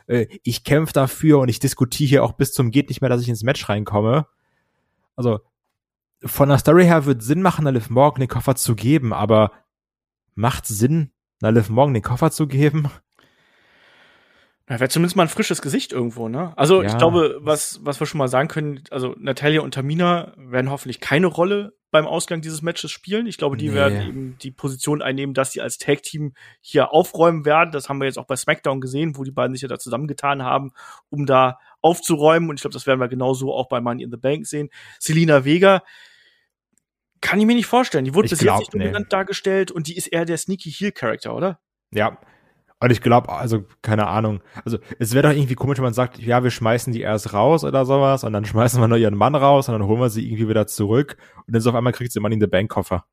äh, ich kämpfe dafür und ich diskutiere hier auch bis zum geht nicht mehr, dass ich ins Match reinkomme. Also von der Story her wird Sinn machen, einer Liv Morgan den Koffer zu geben, aber macht Sinn, einer Liv Morgan den Koffer zu geben? Ja, wäre zumindest mal ein frisches Gesicht irgendwo, ne? Also ja. ich glaube, was, was wir schon mal sagen können, also Natalia und Tamina werden hoffentlich keine Rolle beim Ausgang dieses Matches spielen. Ich glaube, die nee. werden eben die Position einnehmen, dass sie als Tag-Team hier aufräumen werden. Das haben wir jetzt auch bei SmackDown gesehen, wo die beiden sich ja da zusammengetan haben, um da aufzuräumen. Und ich glaube, das werden wir genauso auch bei Money in the Bank sehen. Selina Vega, kann ich mir nicht vorstellen. Die wurde ich bis glaub, jetzt nicht dominant nee. dargestellt und die ist eher der Sneaky Heel Character, oder? Ja, und ich glaube, also, keine Ahnung. Also, es wäre doch irgendwie komisch, wenn man sagt, ja, wir schmeißen die erst raus oder sowas und dann [laughs] schmeißen wir nur ihren Mann raus und dann holen wir sie irgendwie wieder zurück und dann so auf einmal kriegt sie Money in the Bank Koffer.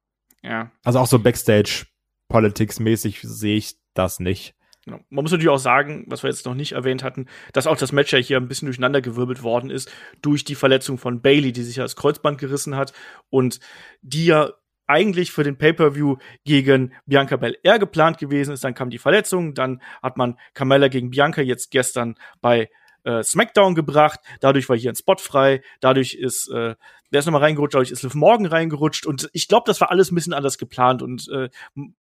Ja. Also auch so Backstage Politics mäßig sehe ich das nicht. Genau. Man muss natürlich auch sagen, was wir jetzt noch nicht erwähnt hatten, dass auch das Match ja hier ein bisschen durcheinandergewirbelt worden ist durch die Verletzung von Bailey, die sich ja das Kreuzband gerissen hat und die ja eigentlich für den Pay-per-View gegen Bianca Belair geplant gewesen ist. Dann kam die Verletzung, dann hat man Carmella gegen Bianca jetzt gestern bei äh, SmackDown gebracht. Dadurch war hier ein Spot frei. Dadurch ist äh, der ist nochmal reingerutscht, dadurch ist Liv Morgan reingerutscht. Und ich glaube, das war alles ein bisschen anders geplant. Und äh,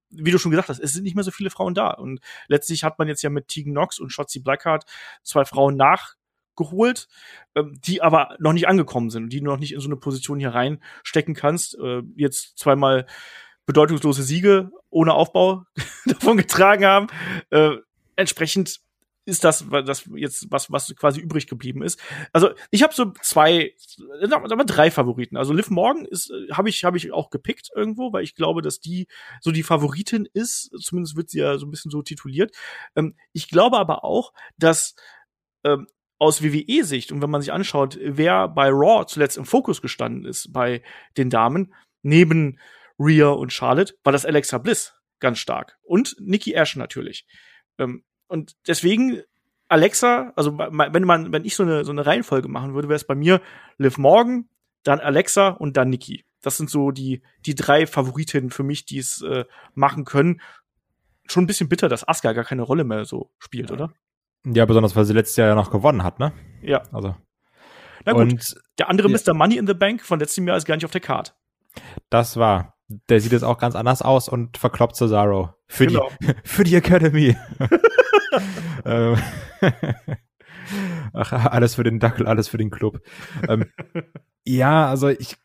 wie du schon gesagt hast, es sind nicht mehr so viele Frauen da. Und letztlich hat man jetzt ja mit Tegan Knox und Shotzi Blackheart zwei Frauen nach geholt, ähm, die aber noch nicht angekommen sind, die du noch nicht in so eine Position hier reinstecken kannst. Äh, jetzt zweimal bedeutungslose Siege ohne Aufbau [laughs] davon getragen haben. Äh, entsprechend ist das, das jetzt was, was quasi übrig geblieben ist. Also ich habe so zwei, sagen wir drei Favoriten. Also Liv Morgan ist, habe ich, habe ich auch gepickt irgendwo, weil ich glaube, dass die so die Favoritin ist. Zumindest wird sie ja so ein bisschen so tituliert. Ähm, ich glaube aber auch, dass ähm, aus WWE-Sicht und wenn man sich anschaut, wer bei Raw zuletzt im Fokus gestanden ist bei den Damen, neben Rhea und Charlotte, war das Alexa Bliss ganz stark. Und Nikki Ash natürlich. Ähm, und deswegen Alexa, also wenn man, wenn ich so eine, so eine Reihenfolge machen würde, wäre es bei mir Liv Morgan, dann Alexa und dann Nikki. Das sind so die, die drei Favoritinnen für mich, die es äh, machen können. Schon ein bisschen bitter, dass Asuka gar keine Rolle mehr so spielt, oder? Ja, besonders weil sie letztes Jahr ja noch gewonnen hat, ne? Ja. Also. Na gut, Und der andere Ja. Mr. Money in the Bank von letztem Jahr ist gar nicht auf der Card. das war. Der sieht jetzt auch ganz anders aus und verkloppt Cesaro. Für Genau. die, [laughs] für die Academy. [laughs] Ähm, [laughs] Ach, alles für den Dackel, alles für den Club. ähm, ja, also ich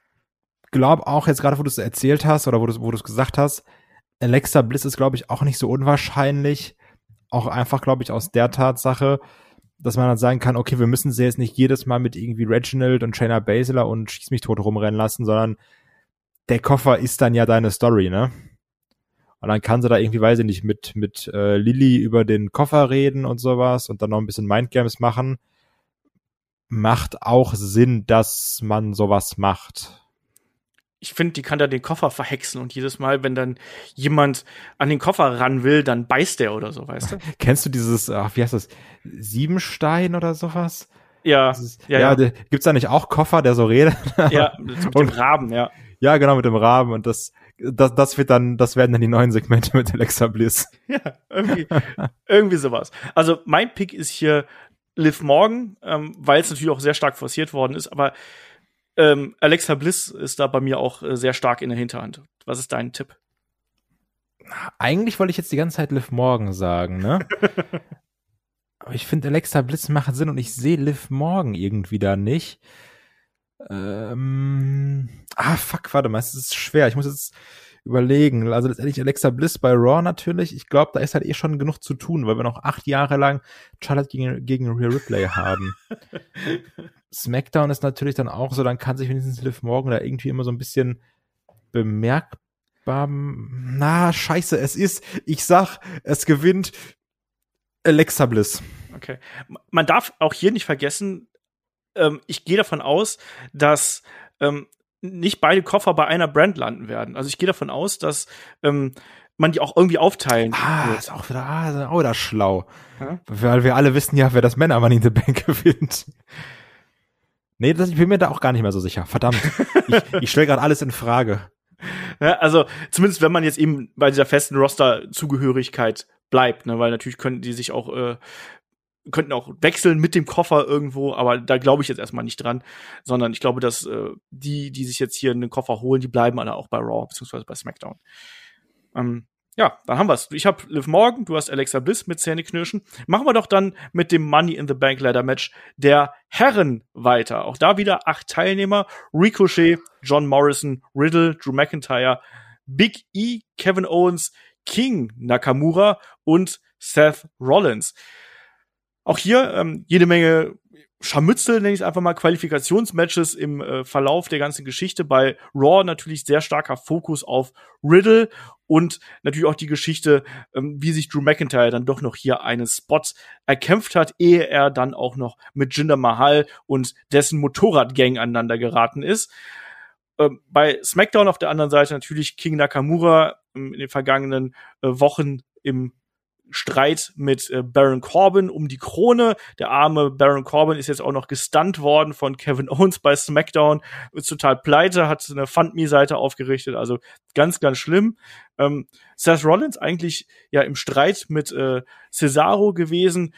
glaube auch jetzt gerade, wo du es erzählt hast oder wo du es gesagt hast, Alexa Bliss ist, glaube ich, auch nicht so unwahrscheinlich. Auch einfach, glaube ich, aus der Tatsache, dass man dann sagen kann, okay, wir müssen sie jetzt nicht jedes Mal mit irgendwie Reginald und Shayna Baszler und Schieß mich tot rumrennen lassen, sondern der Koffer ist dann ja deine Story, ne? Und dann kann sie da irgendwie, weiß ich nicht, mit, mit äh, Lilly über den Koffer reden und sowas und dann noch ein bisschen Mindgames machen. Macht auch Sinn, dass man sowas macht. Ich finde, die kann da den Koffer verhexen und jedes Mal, wenn dann jemand an den Koffer ran will, dann beißt der oder so, weißt du? [laughs] Kennst du dieses, ach, wie heißt das, Siebenstein oder sowas? Ja, ist, ja, ja, ja. gibt's da nicht auch Koffer, der so redet? ja, [laughs] mit dem Raben, ja. Ja, genau, mit dem Rahmen und das, das, das wird dann, das werden dann die neuen Segmente mit Alexa Bliss. [laughs] Ja, irgendwie, irgendwie sowas. Also mein Pick ist hier Liv Morgan, ähm, weil es natürlich auch sehr stark forciert worden ist, aber ähm, Alexa Bliss ist da bei mir auch äh, sehr stark in der Hinterhand. Was ist dein Tipp? Eigentlich wollte ich jetzt die ganze Zeit Liv Morgan sagen, ne? [laughs] Aber ich finde, Alexa Bliss macht Sinn und ich sehe Liv Morgan irgendwie da nicht. Ähm, ah, fuck, warte mal, es ist schwer. Ich muss jetzt überlegen. Also letztendlich Alexa Bliss bei Raw natürlich. Ich glaube, da ist halt eh schon genug zu tun, weil wir noch acht Jahre lang Charlotte gegen, gegen Rhea Ripley haben. [laughs] SmackDown ist natürlich dann auch so, dann kann sich wenigstens Liv Morgan da irgendwie immer so ein bisschen bemerkbar. Na, scheiße, es ist, ich sag, es gewinnt Alexa Bliss. Okay. Man darf auch hier nicht vergessen, ähm, ich gehe davon aus, dass ähm, nicht beide Koffer bei einer Brand landen werden. Also ich gehe davon aus, dass ähm, man die auch irgendwie aufteilen Ah, wird. ist auch wieder, ah, ist auch wieder schlau. Ja. Weil wir alle wissen ja, wer das Männer Money in the Bank [laughs] gewinnt. Nee, das, ich bin mir da auch gar nicht mehr so sicher. Verdammt. ich ich stelle gerade alles in Frage. Ja, also zumindest wenn man jetzt eben bei dieser festen Roster-Zugehörigkeit bleibt, ne, weil natürlich könnten die sich auch äh, könnten auch wechseln mit dem Koffer irgendwo, aber da glaube ich jetzt erstmal nicht dran, sondern ich glaube, dass äh, die, die sich jetzt hier einen Koffer holen, die bleiben alle auch bei Raw beziehungsweise bei SmackDown. Ähm, ja, dann haben wir's. Ich habe Liv Morgan, du hast Alexa Bliss mit Zähneknirschen. Machen wir doch dann mit dem Money in the Bank Ladder Match der Herren weiter. Auch da wieder acht Teilnehmer. Ricochet, John Morrison, Riddle, Drew McIntyre, Big E, Kevin Owens, King Nakamura und Seth Rollins. Auch hier ähm, jede Menge Scharmützel, nenne ich es einfach mal, Qualifikationsmatches im äh, Verlauf der ganzen Geschichte. Bei Raw natürlich sehr starker Fokus auf Riddle und natürlich auch die Geschichte, ähm, wie sich Drew McIntyre dann doch noch hier einen Spot erkämpft hat, ehe er dann auch noch mit Jinder Mahal und dessen Motorradgang aneinander geraten ist. Ähm, bei SmackDown auf der anderen Seite natürlich King Nakamura ähm, in den vergangenen äh, Wochen im Streit mit äh, Baron Corbin um die Krone. Der arme Baron Corbin ist jetzt auch noch gestunt worden von Kevin [laughs] Owens bei SmackDown. Ist total pleite, hat eine Fundme-Seite aufgerichtet. Also ganz, ganz schlimm. Ähm, Seth Rollins eigentlich ja im Streit mit äh, Cesaro gewesen,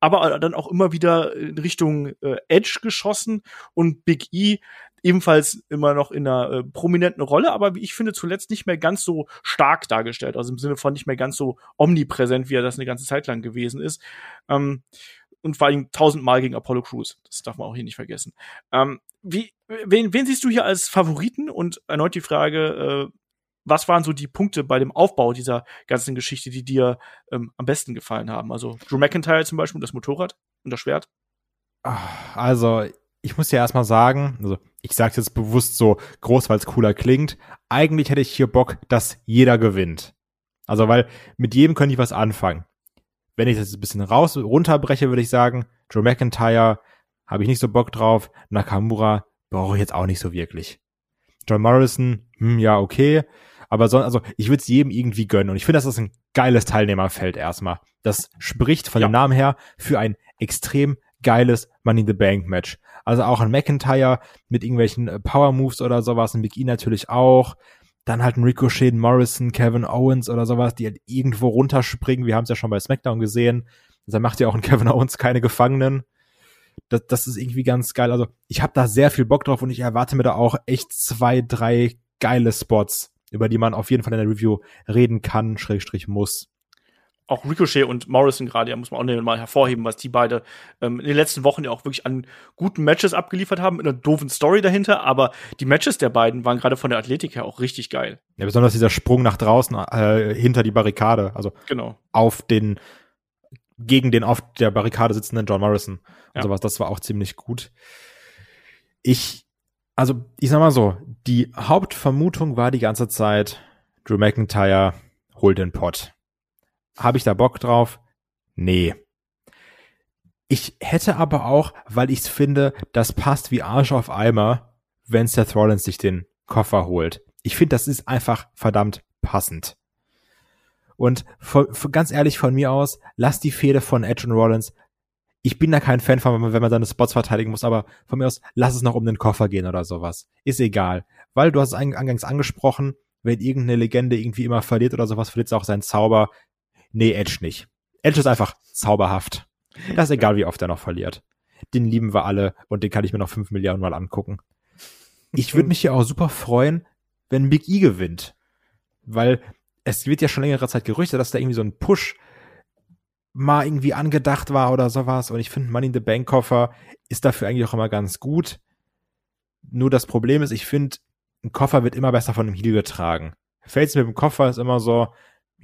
aber dann auch immer wieder in Richtung äh, Edge geschossen und Big E ebenfalls immer noch in einer äh, prominenten Rolle, aber wie ich finde, zuletzt nicht mehr ganz so stark dargestellt, also im Sinne von nicht mehr ganz so omnipräsent, wie er das eine ganze Zeit lang gewesen ist. Ähm, und vor allem tausendmal gegen Apollo Crews. Das darf man auch hier nicht vergessen. Ähm, wie, wen, wen siehst du hier als Favoriten? Und erneut die Frage, äh, was waren so die Punkte bei dem Aufbau dieser ganzen Geschichte, die dir ähm, am besten gefallen haben? Also Drew McIntyre zum Beispiel das Motorrad und das Schwert. Also, ich muss ja erstmal sagen, also ich sage jetzt bewusst so groß, weil es cooler klingt. Eigentlich hätte ich hier Bock, dass jeder gewinnt. Also, weil mit jedem könnte ich was anfangen. Wenn ich das ein bisschen raus runterbreche, würde ich sagen, Joe McIntyre habe ich nicht so Bock drauf. Nakamura brauche ich jetzt auch nicht so wirklich. John Morrison, hm, ja, okay. Aber so, also ich würde es jedem irgendwie gönnen. Und ich finde, das ist ein geiles Teilnehmerfeld erstmal. Das spricht von Ja. dem Namen her für ein extrem geiles Money in the Bank Match. Also auch ein McIntyre mit irgendwelchen äh, Power Moves oder sowas, ein Big E natürlich auch. Dann halt ein Ricochet, ein Morrison, Kevin Owens oder sowas, die halt irgendwo runterspringen. Wir haben es ja schon bei SmackDown gesehen. Da macht ja auch ein [laughs] Kevin Owens keine Gefangenen. das, das ist irgendwie ganz geil. Also ich habe da sehr viel Bock drauf und ich erwarte mir da auch echt zwei, drei geile Spots, über die man auf jeden Fall in der Review reden kann, Schrägstrich muss auch Ricochet und Morrison gerade, ja, muss man auch mal hervorheben, was die beide ähm, in den letzten Wochen ja auch wirklich an guten Matches abgeliefert haben, mit einer doofen Story dahinter, aber die Matches der beiden waren gerade von der Athletik her auch richtig geil. Ja, besonders dieser Sprung nach draußen äh, hinter die Barrikade, also genau. auf den gegen den auf der Barrikade sitzenden John Morrison und ja. sowas, das war auch ziemlich gut. Ich, also ich sag mal so, die Hauptvermutung war die ganze Zeit, Drew McIntyre holt den Pot habe ich da Bock drauf? Nee. Ich hätte aber auch, weil ich finde, das passt wie Arsch auf Eimer, wenn Seth Rollins sich den Koffer holt. Ich finde, das ist einfach verdammt passend. Und von, von, ganz ehrlich von mir aus, lass die Fehde von Edge und Rollins. Ich bin da kein Fan von, wenn man seine Spots verteidigen muss, aber von mir aus, lass es noch um den Koffer gehen oder sowas. Ist egal. Weil du hast es eingangs angesprochen, wenn irgendeine Legende irgendwie immer verliert oder sowas, verliert es auch seinen Zauber. Nee, Edge nicht. Edge ist einfach zauberhaft. Das ist egal, wie oft er noch verliert. Den lieben wir alle und den kann ich mir noch fünf Milliarden Mal angucken. Ich würde mich hier auch super freuen, wenn Big E gewinnt. Weil es wird ja schon längere Zeit gerüchtet, dass da irgendwie so ein Push mal irgendwie angedacht war oder sowas. Und ich finde, Money in the Bank Koffer ist dafür eigentlich auch immer ganz gut. Nur das Problem ist, ich finde, ein Koffer wird immer besser von einem Heel getragen. Fails mit dem Koffer ist immer so,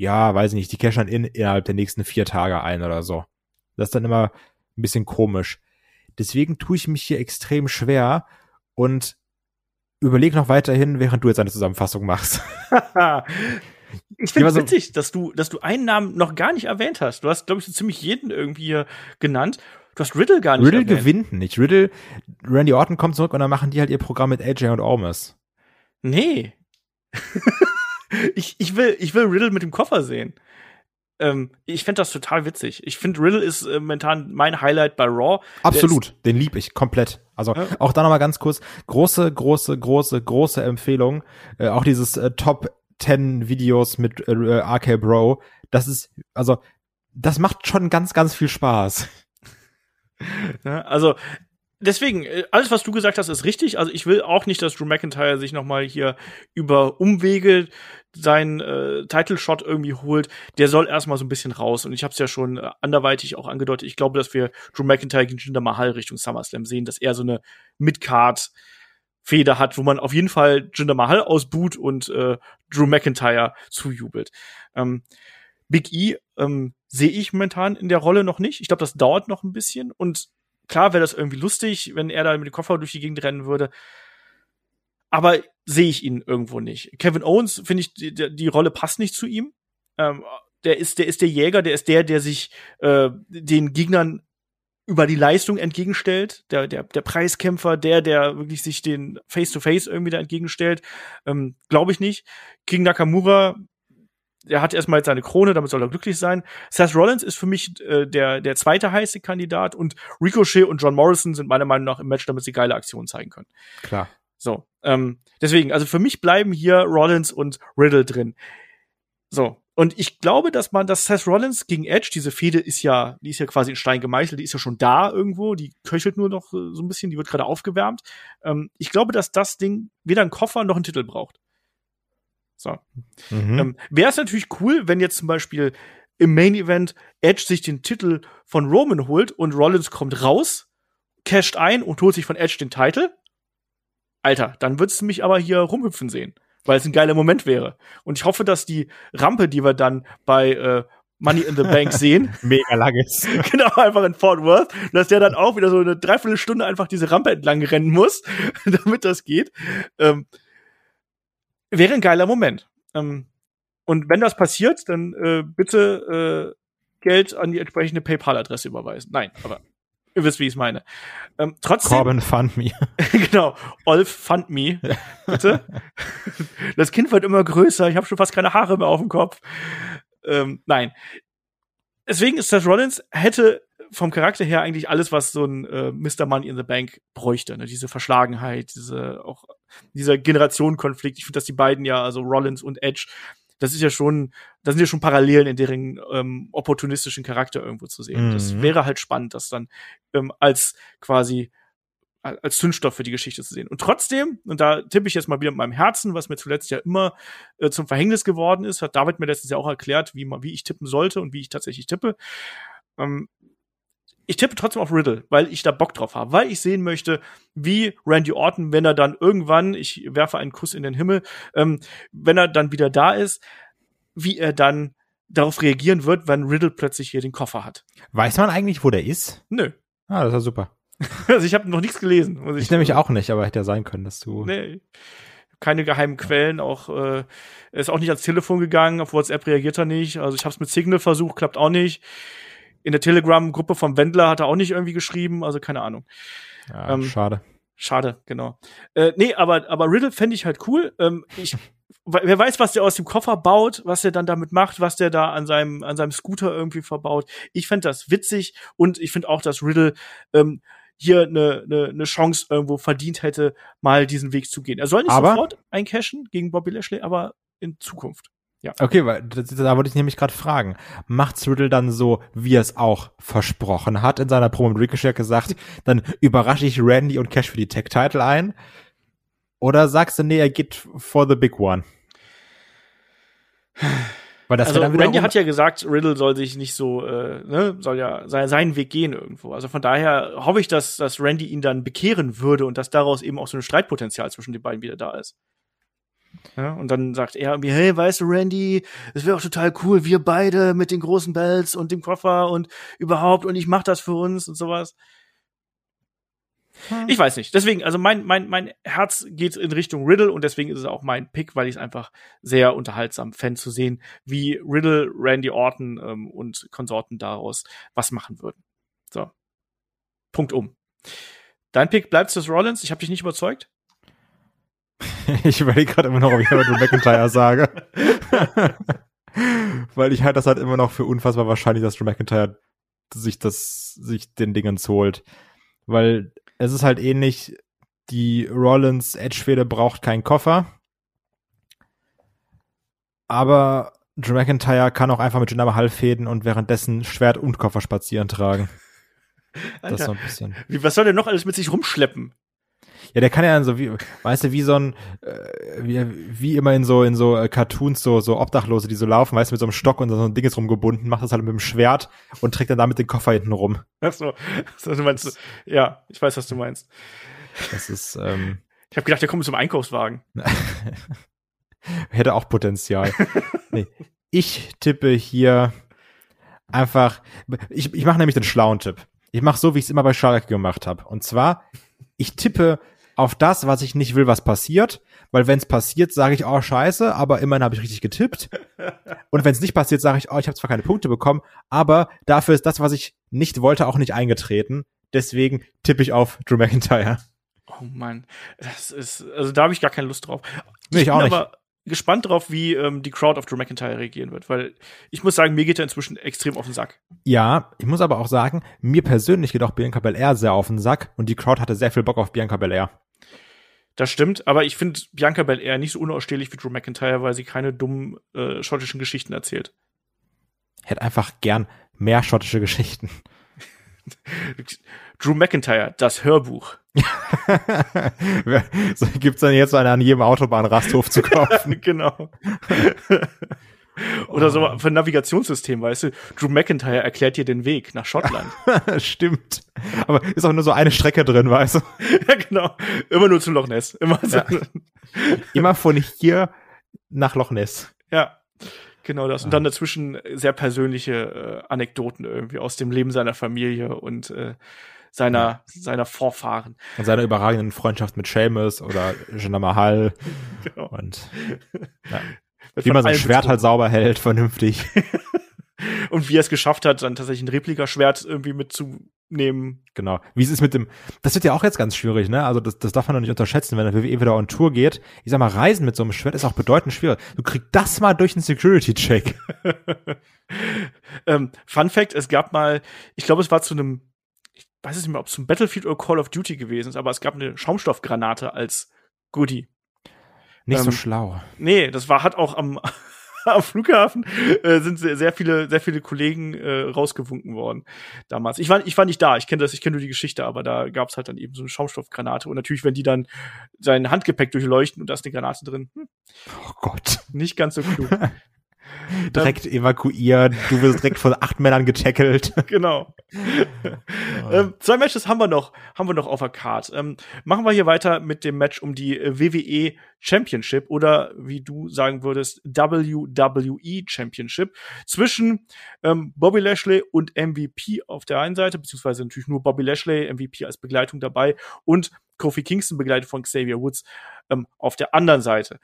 ja, weiß ich nicht, die cashen in innerhalb der nächsten vier Tage ein oder so. Das ist dann immer ein bisschen komisch. Deswegen tue ich mich hier extrem schwer und überlege noch weiterhin, während du jetzt eine Zusammenfassung machst. [laughs] ich finde es witzig, dass du, dass du einen Namen noch gar nicht erwähnt hast. Du hast, glaube ich, so ziemlich jeden irgendwie genannt. Du hast Riddle gar nicht Riddle erwähnt. gewinnt nicht. Riddle, Randy Orton kommt zurück und dann machen die halt ihr Programm mit AJ und Almas. Nee. Ich, ich, will, ich will Riddle mit dem Koffer sehen. Ähm, ich finde das total witzig. Ich finde, Riddle ist äh, momentan mein Highlight bei Raw. Absolut, den lieb ich komplett. Also ja. auch da nochmal ganz kurz, große, große, große, große Empfehlung. Äh, auch dieses äh, Top 10 Videos mit äh, RK Bro. Das ist, also, das macht schon ganz, ganz viel Spaß. [laughs] Ja, also deswegen, äh, alles, was du gesagt hast, ist richtig. Also ich will auch nicht, dass Drew McIntyre sich noch mal hier über Umwege seinen äh, Title Shot irgendwie holt. Der soll erstmal so ein bisschen raus. Und ich habe es ja schon äh, anderweitig auch angedeutet. Ich glaube, dass wir Drew McIntyre gegen Jinder Mahal Richtung SummerSlam sehen, dass er so eine Midcard Feder hat, wo man auf jeden Fall Jinder Mahal ausbuht und äh, Drew McIntyre zujubelt. Ähm, Big E ähm, sehe ich momentan in der Rolle noch nicht. Ich glaube, das dauert noch ein bisschen und klar wäre das irgendwie lustig, wenn er da mit dem Koffer durch die Gegend rennen würde. Aber sehe ich ihn irgendwo nicht. Kevin Owens, finde ich, die, die, Rolle passt nicht zu ihm. Ähm, der ist, der ist der Jäger, der ist der, der sich äh, den Gegnern über die Leistung entgegenstellt, der, der, der Preiskämpfer, der, der wirklich sich den Face-to-Face -face irgendwie da entgegenstellt, ähm, glaube ich nicht. King Nakamura er hat erstmal jetzt seine Krone, damit soll er glücklich sein. Seth Rollins ist für mich äh, der, der zweite heiße Kandidat und Ricochet und John Morrison sind meiner Meinung nach im Match, damit sie geile Aktionen zeigen können. Klar. So, ähm, deswegen, also für mich bleiben hier Rollins und Riddle drin. So, und ich glaube, dass man, dass Seth Rollins gegen Edge, diese Fehde ist ja, die ist ja quasi in Stein gemeißelt, die ist ja schon da irgendwo, die köchelt nur noch äh, so ein bisschen, die wird gerade aufgewärmt. Ähm, ich glaube, dass das Ding weder einen Koffer noch einen Titel braucht. So. Mhm. Ähm, Wäre es natürlich cool, wenn jetzt zum Beispiel im Main Event Edge sich den Titel von Roman holt und Rollins kommt raus, casht ein und holt sich von Edge den Titel. Alter, dann würdest du mich aber hier rumhüpfen sehen, weil es ein geiler Moment wäre. Und ich hoffe, dass die Rampe, die wir dann bei äh, Money in the Bank [laughs] sehen. Mega langes. [laughs] genau, einfach in Fort Worth. Dass der dann auch wieder so eine Dreiviertelstunde einfach diese Rampe entlang rennen muss, [laughs] damit das geht. Ähm, wäre ein geiler Moment. Ähm, und wenn das passiert, dann äh, bitte äh, Geld an die entsprechende PayPal-Adresse überweisen. Nein, aber ihr wisst, wie ich es meine. Ähm, trotzdem. Corbin fund me. [laughs] genau, Olf fund me. Bitte. [laughs] das Kind wird immer größer. Ich habe schon fast keine Haare mehr auf dem Kopf. Ähm, nein. Deswegen ist Seth Rollins hätte vom Charakter her eigentlich alles, was so ein äh, Mr. Money in the Bank bräuchte. Ne? Diese Verschlagenheit, diese auch dieser Generationenkonflikt. Ich finde, dass die beiden ja, also Rollins und Edge, das ist ja schon, da sind ja schon Parallelen in deren ähm, opportunistischen Charakter irgendwo zu sehen. Mhm. Das wäre halt spannend, das dann ähm, als quasi als Zündstoff für die Geschichte zu sehen. Und trotzdem, und da tippe ich jetzt mal wieder mit meinem Herzen, was mir zuletzt ja immer äh, zum Verhängnis geworden ist, hat David mir letztens ja auch erklärt, wie, man, wie ich tippen sollte und wie ich tatsächlich tippe. Ähm, ich tippe trotzdem auf Riddle, weil ich da Bock drauf habe, weil ich sehen möchte, wie Randy Orton, wenn er dann irgendwann, ich werfe einen Kuss in den Himmel, ähm, wenn er dann wieder da ist, wie er dann darauf reagieren wird, wenn Riddle plötzlich hier den Koffer hat. Weiß man eigentlich, wo der ist? Nö. Ah, das ist ja super. [laughs] also ich habe noch nichts gelesen. Ich, ich nämlich auch nicht, aber hätte ja sein können, dass du. Nee. Keine geheimen Quellen, auch äh, er ist auch nicht ans Telefon gegangen, auf WhatsApp reagiert er nicht. Also ich habe es mit Signal versucht, klappt auch nicht. In der Telegram-Gruppe vom Wendler hat er auch nicht irgendwie geschrieben, also keine Ahnung. Ja, ähm, schade. Schade, genau. Äh, nee, aber, aber Riddle fände ich halt cool. Ähm, ich, wer weiß, was der aus dem Koffer baut, was der dann damit macht, was der da an seinem, an seinem Scooter irgendwie verbaut. Ich fände das witzig und ich finde auch, dass Riddle ähm, hier eine, eine, eine Chance irgendwo verdient hätte, mal diesen Weg zu gehen. Er soll nicht aber, sofort eincashen gegen Bobby Lashley, aber in Zukunft. Ja. Okay, weil das, da wollte ich nämlich gerade fragen. Macht's Riddle dann so, wie er es auch versprochen hat in seiner Promo mit Ricochet gesagt, [laughs] dann überrasche ich Randy und Cash für die Tech-Title ein? Oder sagst du, nee, er geht for the big one? Weil das also Randy hat ja gesagt, Riddle soll sich nicht so, äh, ne, soll ja seinen Weg gehen irgendwo. Also von daher hoffe ich, dass, dass Randy ihn dann bekehren würde und dass daraus eben auch so ein Streitpotenzial zwischen den beiden wieder da ist. Ja, und dann sagt er mir, hey, weißt du, Randy, es wäre auch total cool, wir beide mit den großen Bells und dem Koffer und überhaupt und ich mach das für uns und sowas. Hm. Ich weiß nicht. Deswegen, also mein, mein, mein Herz geht in Richtung Riddle und deswegen ist es auch mein Pick, weil ich es einfach sehr unterhaltsam fände zu sehen, wie Riddle, Randy Orton ähm, und Konsorten daraus was machen würden. So. Punkt um. Dein Pick bleibt das Rollins. Ich habe dich nicht überzeugt. [laughs] ich überlege gerade immer noch, ob ich Drew McIntyre sage. [laughs] weil ich halt das halt immer noch für unfassbar wahrscheinlich, dass Drew McIntyre sich das, sich den Dingens holt. Weil es ist halt ähnlich, die Rollins Edge-Fehde braucht keinen Koffer. Aber Drew McIntyre kann auch einfach mit Jinder Mahal fäden und währenddessen Schwert und Koffer spazieren tragen. [laughs] Alter, das so ein bisschen. Wie, was soll der noch alles mit sich rumschleppen? Ja, der kann ja dann so wie, weißt du, wie so ein, äh, wie, wie immer in so in so äh, Cartoons so so Obdachlose, die so laufen, weißt du, mit so einem Stock und so ein Ding ist rumgebunden, macht das halt mit dem Schwert und trägt dann damit den Koffer hinten rum. Ach so, [laughs] so du meinst, ja, ich weiß, was du meinst. Das ist. ähm Ich habe gedacht, der kommt mit so einem Einkaufswagen. [laughs] Hätte auch Potenzial. nee. Ich tippe hier einfach. Ich, ich mache nämlich den schlauen Tipp. Ich mache so, wie ich es immer bei Schalke gemacht habe. Und zwar, ich tippe auf das, was ich nicht will, was passiert. Weil wenn es passiert, sage ich, oh scheiße, aber immerhin habe ich richtig getippt. Und wenn es nicht passiert, sage ich, oh, ich habe zwar keine Punkte bekommen, aber dafür ist das, was ich nicht wollte, auch nicht eingetreten. Deswegen tippe ich auf Drew McIntyre. Oh Mann, das ist, also da habe ich gar keine Lust drauf. Nee, ich, ich auch nicht. aber gespannt drauf, wie ähm, die Crowd auf Drew McIntyre reagieren wird, weil ich muss sagen, mir geht er inzwischen extrem auf den Sack. Ja, ich muss aber auch sagen, mir persönlich geht auch Bianca Belair sehr auf den Sack und die Crowd hatte sehr viel Bock auf Bianca Belair. Das stimmt, aber ich finde Bianca Belair nicht so unausstehlich wie Drew McIntyre, weil sie keine dummen äh, schottischen Geschichten erzählt. Hätte einfach gern mehr schottische Geschichten. [laughs] Drew McIntyre, das Hörbuch. [laughs] so, gibt's dann jetzt einen an jedem Autobahnrasthof zu [laughs] kaufen? genau. Oder so oh. für ein Navigationssystem, weißt du? Drew McIntyre erklärt dir den Weg nach Schottland. Stimmt. Aber ist auch nur so eine Strecke drin, weißt du? ja, genau. Immer nur zu Loch Ness. Immer, so. ja. Immer von hier nach Loch Ness. Ja. Genau das. Und dann dazwischen sehr persönliche äh, Anekdoten irgendwie aus dem Leben seiner Familie und äh, seiner, ja. seiner Vorfahren. Und seiner überragenden Freundschaft mit Seamus oder Jinder Mahal. [laughs] Genau. Und ja. wie man sein Schwert halt sauber hält, vernünftig. [laughs] und wie er es geschafft hat, dann tatsächlich ein Replikaschwert irgendwie mitzunehmen. Genau. Wie es ist mit dem, das wird ja auch jetzt ganz schwierig, ne? Also das, das darf man noch nicht unterschätzen, wenn der WWE wieder on Tour geht. Ich sag mal, Reisen mit so einem Schwert ist auch bedeutend schwieriger. Du kriegst das mal durch einen Security-Check. [laughs] ähm, Fun Fact, es gab mal, ich glaube, es war zu einem, ich weiß nicht mehr, ob es zum Battlefield oder Call of Duty gewesen ist, aber es gab eine Schaumstoffgranate als Goodie. Nicht ähm, so schlau. Nee, das war, hat auch am, [laughs] am Flughafen äh, sind sehr viele, sehr viele Kollegen äh, rausgewunken worden damals. Ich war, ich war nicht da, ich kenne das, ich kenne nur die Geschichte, aber da gab es halt dann eben so eine Schaumstoffgranate. Und natürlich, wenn die dann sein Handgepäck durchleuchten und da ist eine Granate drin, hm, Oh Gott. nicht ganz so klug. [laughs] Direkt evakuiert, du wirst direkt von acht Männern getackelt. [laughs] genau. ähm, zwei Matches haben wir noch, haben wir noch auf der Card. Ähm, machen wir hier weiter mit dem Match um die äh, WWE Championship oder wie du sagen würdest, WWE Championship zwischen ähm, Bobby Lashley und MVP auf der einen Seite, beziehungsweise natürlich nur Bobby Lashley, MVP als Begleitung dabei und Kofi Kingston begleitet von Xavier Woods ähm, auf der anderen Seite.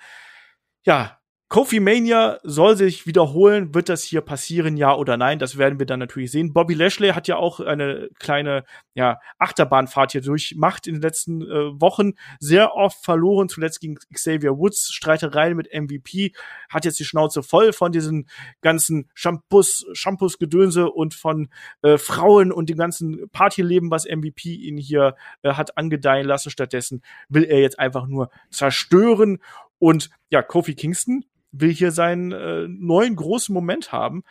Ja, Kofi Mania soll sich wiederholen. Wird das hier passieren, ja oder nein? Das werden wir dann natürlich sehen. Bobby Lashley hat ja auch eine kleine ja, Achterbahnfahrt hier durchmacht in den letzten äh, Wochen. Sehr oft verloren, zuletzt gegen Xavier Woods, Streitereien mit MVP. Hat jetzt die Schnauze voll von diesen ganzen Shampoos, Shampoos-Gedönse und von äh, Frauen und dem ganzen Partyleben, was MVP ihn hier äh, hat angedeihen lassen. Stattdessen will er jetzt einfach nur zerstören. Und ja, Kofi Kingston will hier seinen äh, neuen großen Moment haben.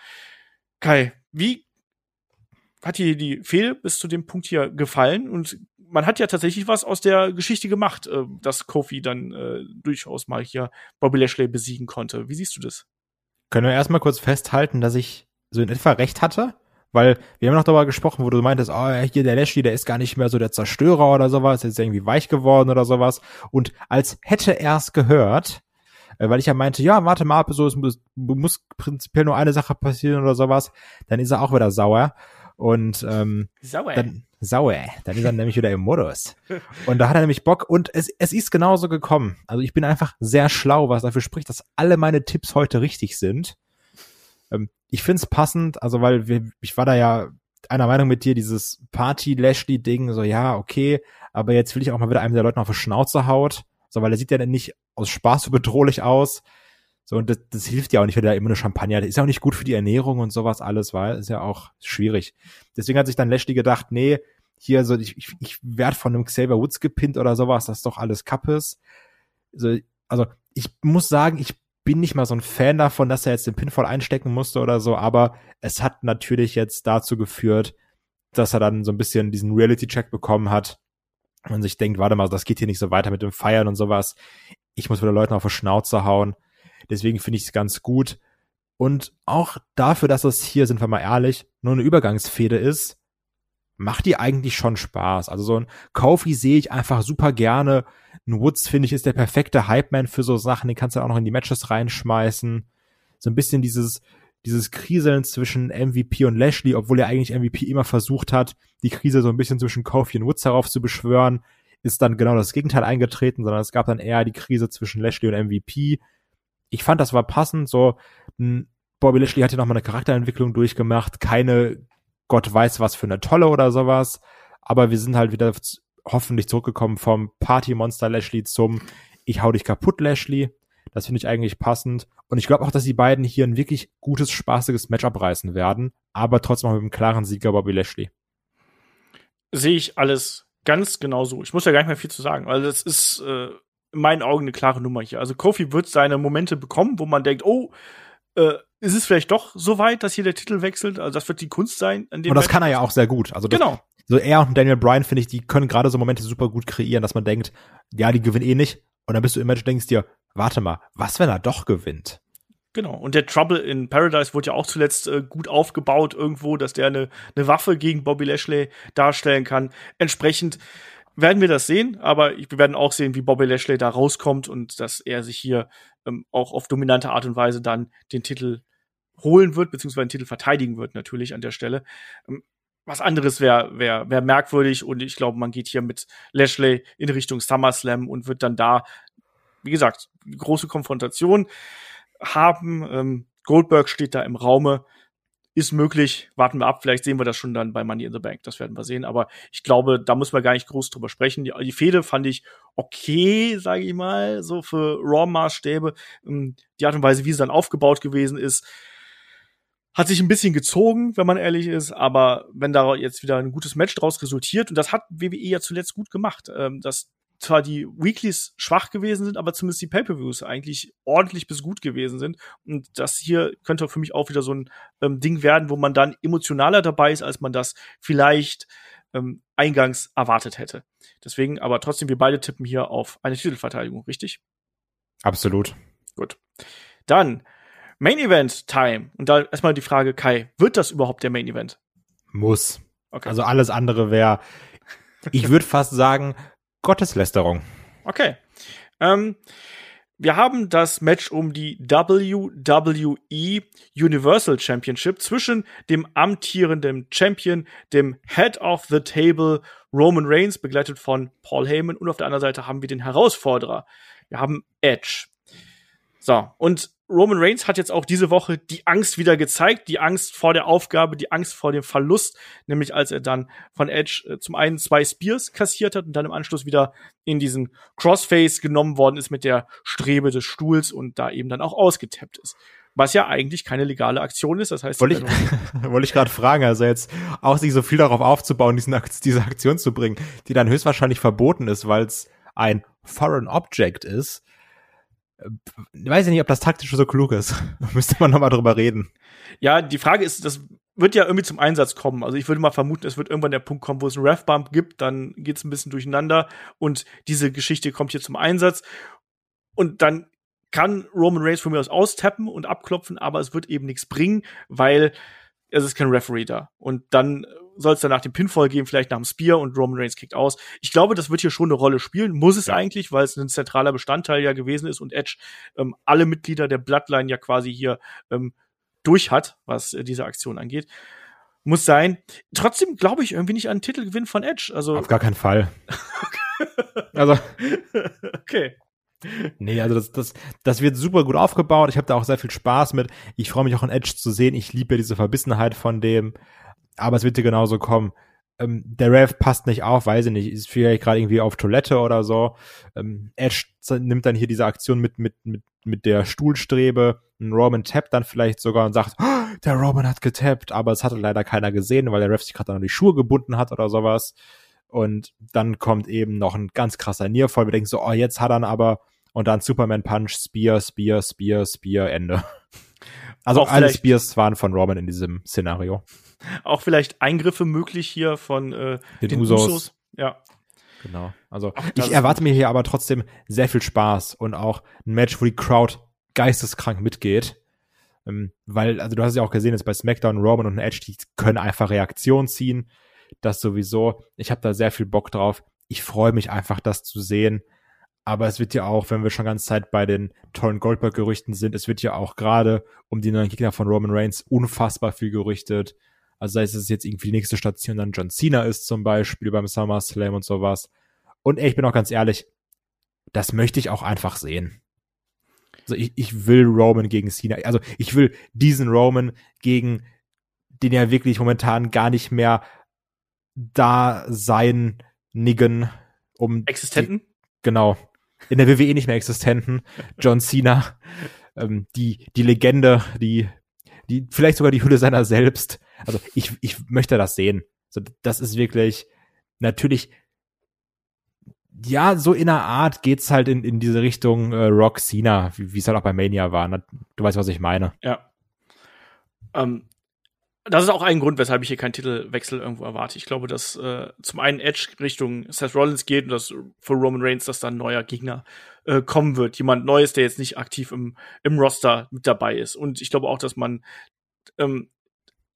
Kai, wie hat dir die Fehde bis zu dem Punkt hier gefallen? Und man hat ja tatsächlich was aus der Geschichte gemacht, äh, dass Kofi dann äh, durchaus mal hier Bobby Lashley besiegen konnte. Wie siehst du das? Können wir erstmal kurz festhalten, dass ich so in etwa recht hatte? Weil wir haben noch darüber gesprochen, wo du meintest, oh, hier der Lashley, der ist gar nicht mehr so der Zerstörer oder sowas, ist irgendwie weich geworden oder sowas. Und als hätte er es gehört, äh, weil ich ja meinte, ja, warte mal ab, so, es muss, muss prinzipiell nur eine Sache passieren oder sowas, dann ist er auch wieder sauer. Und ähm, Sauer. dann sauer, dann ist er nämlich wieder im Modus. Und da hat er nämlich Bock und es, es ist genauso gekommen. Also ich bin einfach sehr schlau, was dafür spricht, dass alle meine Tipps heute richtig sind. Ähm, ich find's passend, also weil wir, ich war da ja einer Meinung mit dir, dieses Party-Lashley-Ding, so ja, okay, aber jetzt will ich auch mal wieder einem der Leute auf die Schnauze haut. So, weil er sieht ja dann nicht aus Spaß so bedrohlich aus. So, und das, das hilft ja auch nicht, wenn er immer eine Champagner, das ist ja auch nicht gut für die Ernährung und sowas alles, weil ist ja auch schwierig. Deswegen hat sich dann Lashley gedacht, nee, hier so, ich, ich, ich werd von einem Xavier Woods gepinnt oder sowas, das ist doch alles Kappes. So, also, ich muss sagen, ich bin nicht mal so ein Fan davon, dass er jetzt den Pinfall einstecken musste oder so, aber es hat natürlich jetzt dazu geführt, dass er dann so ein bisschen diesen Reality-Check bekommen hat und sich denkt, warte mal, das geht hier nicht so weiter mit dem Feiern und sowas. Ich muss wieder Leuten auf die Schnauze hauen. Deswegen finde ich es ganz gut. Und auch dafür, dass es hier, sind wir mal ehrlich, nur eine Übergangsfehde ist, macht die eigentlich schon Spaß. Also so ein Kofi sehe ich einfach super gerne. Ein Woods, finde ich, ist der perfekte Hype-Man für so Sachen. Den kannst du auch noch in die Matches reinschmeißen. So ein bisschen dieses, dieses Kriseln zwischen MVP und Lashley, obwohl er eigentlich MVP immer versucht hat, die Krise so ein bisschen zwischen Kofi und Woods herauf zu beschwören, ist dann genau das Gegenteil eingetreten, sondern es gab dann eher die Krise zwischen Lashley und MVP. Ich fand, das war passend, so, Bobby Lashley hat ja nochmal eine Charakterentwicklung durchgemacht, keine Gott weiß was für eine tolle oder sowas, aber wir sind halt wieder hoffentlich zurückgekommen vom Party-Monster Lashley zum Ich hau dich kaputt Lashley. Das finde ich eigentlich passend. Und ich glaube auch, dass die beiden hier ein wirklich gutes, spaßiges Match abreißen werden, aber trotzdem auch mit einem klaren Sieger Bobby Lashley. Sehe ich alles ganz genau so. Ich muss ja gar nicht mehr viel zu sagen, weil das ist äh, in meinen Augen eine klare Nummer hier. Also Kofi wird seine Momente bekommen, wo man denkt, oh, äh, ist es vielleicht doch so weit, dass hier der Titel wechselt? Also das wird die Kunst sein. An dem und das Match. kann er ja auch sehr gut. Also das, genau. So er und Daniel Bryan, finde ich, die können gerade so Momente super gut kreieren, dass man denkt, ja, die gewinnen eh nicht. Und dann bist du im Match denkst dir, warte mal, was, wenn er doch gewinnt? Genau. Und der Trouble in Paradise wurde ja auch zuletzt äh, gut aufgebaut irgendwo, dass der eine, eine Waffe gegen Bobby Lashley darstellen kann. Entsprechend werden wir das sehen, aber wir werden auch sehen, wie Bobby Lashley da rauskommt und dass er sich hier ähm, auch auf dominante Art und Weise dann den Titel holen wird, beziehungsweise den Titel verteidigen wird, natürlich an der Stelle. Ähm, was anderes wäre wär, wär merkwürdig und ich glaube, man geht hier mit Lashley in Richtung SummerSlam und wird dann da wie gesagt, große Konfrontation haben. Ähm, Goldberg steht da im Raume. Ist möglich, warten wir ab, vielleicht sehen wir das schon dann bei Money in the Bank, das werden wir sehen. Aber ich glaube, da muss man gar nicht groß drüber sprechen. Die, die Fehde fand ich okay, sage ich mal, so für Raw-Maßstäbe. Ähm, die Art und Weise, wie sie dann aufgebaut gewesen ist, hat sich ein bisschen gezogen, wenn man ehrlich ist, aber wenn da jetzt wieder ein gutes Match draus resultiert, und das hat WWE ja zuletzt gut gemacht, ähm, dass zwar die Weeklies schwach gewesen sind, aber zumindest die Pay-per-Views eigentlich ordentlich bis gut gewesen sind. Und das hier könnte für mich auch wieder so ein ähm, Ding werden, wo man dann emotionaler dabei ist, als man das vielleicht ähm, eingangs erwartet hätte. Deswegen, aber trotzdem, wir beide tippen hier auf eine Titelverteidigung, richtig? Absolut. Gut. Dann Main Event Time. Und da erstmal die Frage, Kai, wird das überhaupt der Main Event? Muss. Okay. Also alles andere wäre, ich würde fast sagen, Gotteslästerung. Okay. Ähm, wir haben das Match um die WWE Universal Championship zwischen dem amtierenden Champion, dem Head of the Table Roman Reigns, begleitet von Paul Heyman. Und auf der anderen Seite haben wir den Herausforderer. Wir haben Edge. So, und Roman Reigns hat jetzt auch diese Woche die Angst wieder gezeigt, die Angst vor der Aufgabe, die Angst vor dem Verlust, nämlich als er dann von Edge äh, zum einen zwei Spears kassiert hat und dann im Anschluss wieder in diesen Crossface genommen worden ist mit der Strebe des Stuhls und da eben dann auch ausgetappt ist. Was ja eigentlich keine legale Aktion ist, das heißt. Wollte ich, [laughs] wollte ich gerade fragen, also jetzt auch sich so viel darauf aufzubauen, diesen, diese Aktion zu bringen, die dann höchstwahrscheinlich verboten ist, weil es ein Foreign Object ist weiß ich nicht, ob das taktisch so klug ist. [laughs] Müsste man nochmal drüber reden. Ja, die Frage ist, das wird ja irgendwie zum Einsatz kommen. Also ich würde mal vermuten, es wird irgendwann der Punkt kommen, wo es einen Ref-Bump gibt, dann geht's ein bisschen durcheinander und diese Geschichte kommt hier zum Einsatz. Und dann kann Roman Reigns von mir aus austappen und abklopfen, aber es wird eben nichts bringen, weil es ist kein Referee da. Und dann soll es dann nach dem Pinfall gehen, vielleicht nach dem Spear und Roman Reigns kickt aus. Ich glaube, das wird hier schon eine Rolle spielen, muss es ja. eigentlich, weil es ein zentraler Bestandteil ja gewesen ist und Edge ähm, alle Mitglieder der Bloodline ja quasi hier ähm, durch hat, was äh, diese Aktion angeht. Muss sein. Trotzdem glaube ich irgendwie nicht an den Titelgewinn von Edge. Also auf gar keinen Fall. [laughs] also okay. Nee, also das, das, das wird super gut aufgebaut. Ich habe da auch sehr viel Spaß mit. Ich freue mich auch an Edge zu sehen. Ich liebe ja diese Verbissenheit von dem aber es wird dir genauso kommen. Ähm, der Rev passt nicht auf, weiß ich nicht, ist vielleicht gerade irgendwie auf Toilette oder so. Ähm, Edge nimmt dann hier diese Aktion mit, mit, mit, mit der Stuhlstrebe. Ein Roman tappt dann vielleicht sogar und sagt, oh, der Roman hat getappt, aber es hatte leider keiner gesehen, weil der Rev sich gerade an die Schuhe gebunden hat oder sowas. Und dann kommt eben noch ein ganz krasser Nearfall. Wir denken so, oh, jetzt hat er aber. Und dann Superman Punch, Spear, Spear, Spear, Spear, Ende. [laughs] Also Auch alle Spears waren von Roman in diesem Szenario. Auch vielleicht Eingriffe möglich hier von äh, den, den Usos. Usos. Ja. Genau. Also ich erwarte mir hier aber trotzdem sehr viel Spaß und auch ein Match, wo die Crowd geisteskrank mitgeht. Ähm, weil, also du hast ja auch gesehen, jetzt bei SmackDown, Roman und Edge, die können einfach Reaktion ziehen. Das sowieso. Ich habe da sehr viel Bock drauf. Ich freue mich einfach, das zu sehen. Aber es wird ja auch, wenn wir schon ganz Zeit bei den tollen Goldberg-Gerüchten sind, es wird ja auch gerade um die neuen Gegner von Roman Reigns unfassbar viel gerüchtet. Also sei es, dass es jetzt irgendwie die nächste Station dann John Cena ist zum Beispiel beim SummerSlam und sowas. Und ey, ich bin auch ganz ehrlich, das möchte ich auch einfach sehen. Also ich, ich will Roman gegen Cena. Also ich will diesen Roman gegen den ja wirklich momentan gar nicht mehr da sein niggen, um Existenten? Die, genau in der WWE nicht mehr existenten John Cena, ähm, die, die Legende, die, die, vielleicht sogar die Hülle seiner selbst. Also ich, ich möchte das sehen. Also das ist wirklich, natürlich, ja, so in einer Art geht's halt in, in diese Richtung äh, Rock Cena, wie es halt auch bei Mania war. Du weißt, was ich meine. Ja. Ähm, das ist auch ein Grund, weshalb ich hier keinen Titelwechsel irgendwo erwarte. Ich glaube, dass äh, zum einen Edge Richtung Seth Rollins geht und dass für Roman Reigns, dass da ein neuer Gegner äh, kommen wird. Jemand Neues, der jetzt nicht aktiv im, im Roster mit dabei ist. Und ich glaube auch, dass man ähm,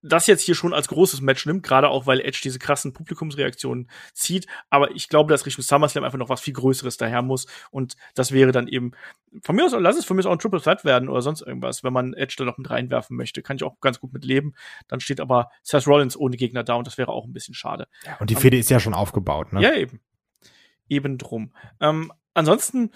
das jetzt hier schon als großes Match nimmt, gerade auch, weil Edge diese krassen Publikumsreaktionen zieht. Aber ich glaube, dass Richtung SummerSlam einfach noch was viel Größeres daher muss. Und das wäre dann eben, von mir aus, lass es von mir aus auch ein Triple Threat werden oder sonst irgendwas, wenn man Edge da noch mit reinwerfen möchte. Kann ich auch ganz gut mit leben. Dann steht aber Seth Rollins ohne Gegner da und das wäre auch ein bisschen schade. Und die Fehde ist ja schon aufgebaut, ne? Ja, eben. Eben drum. Ähm, ansonsten,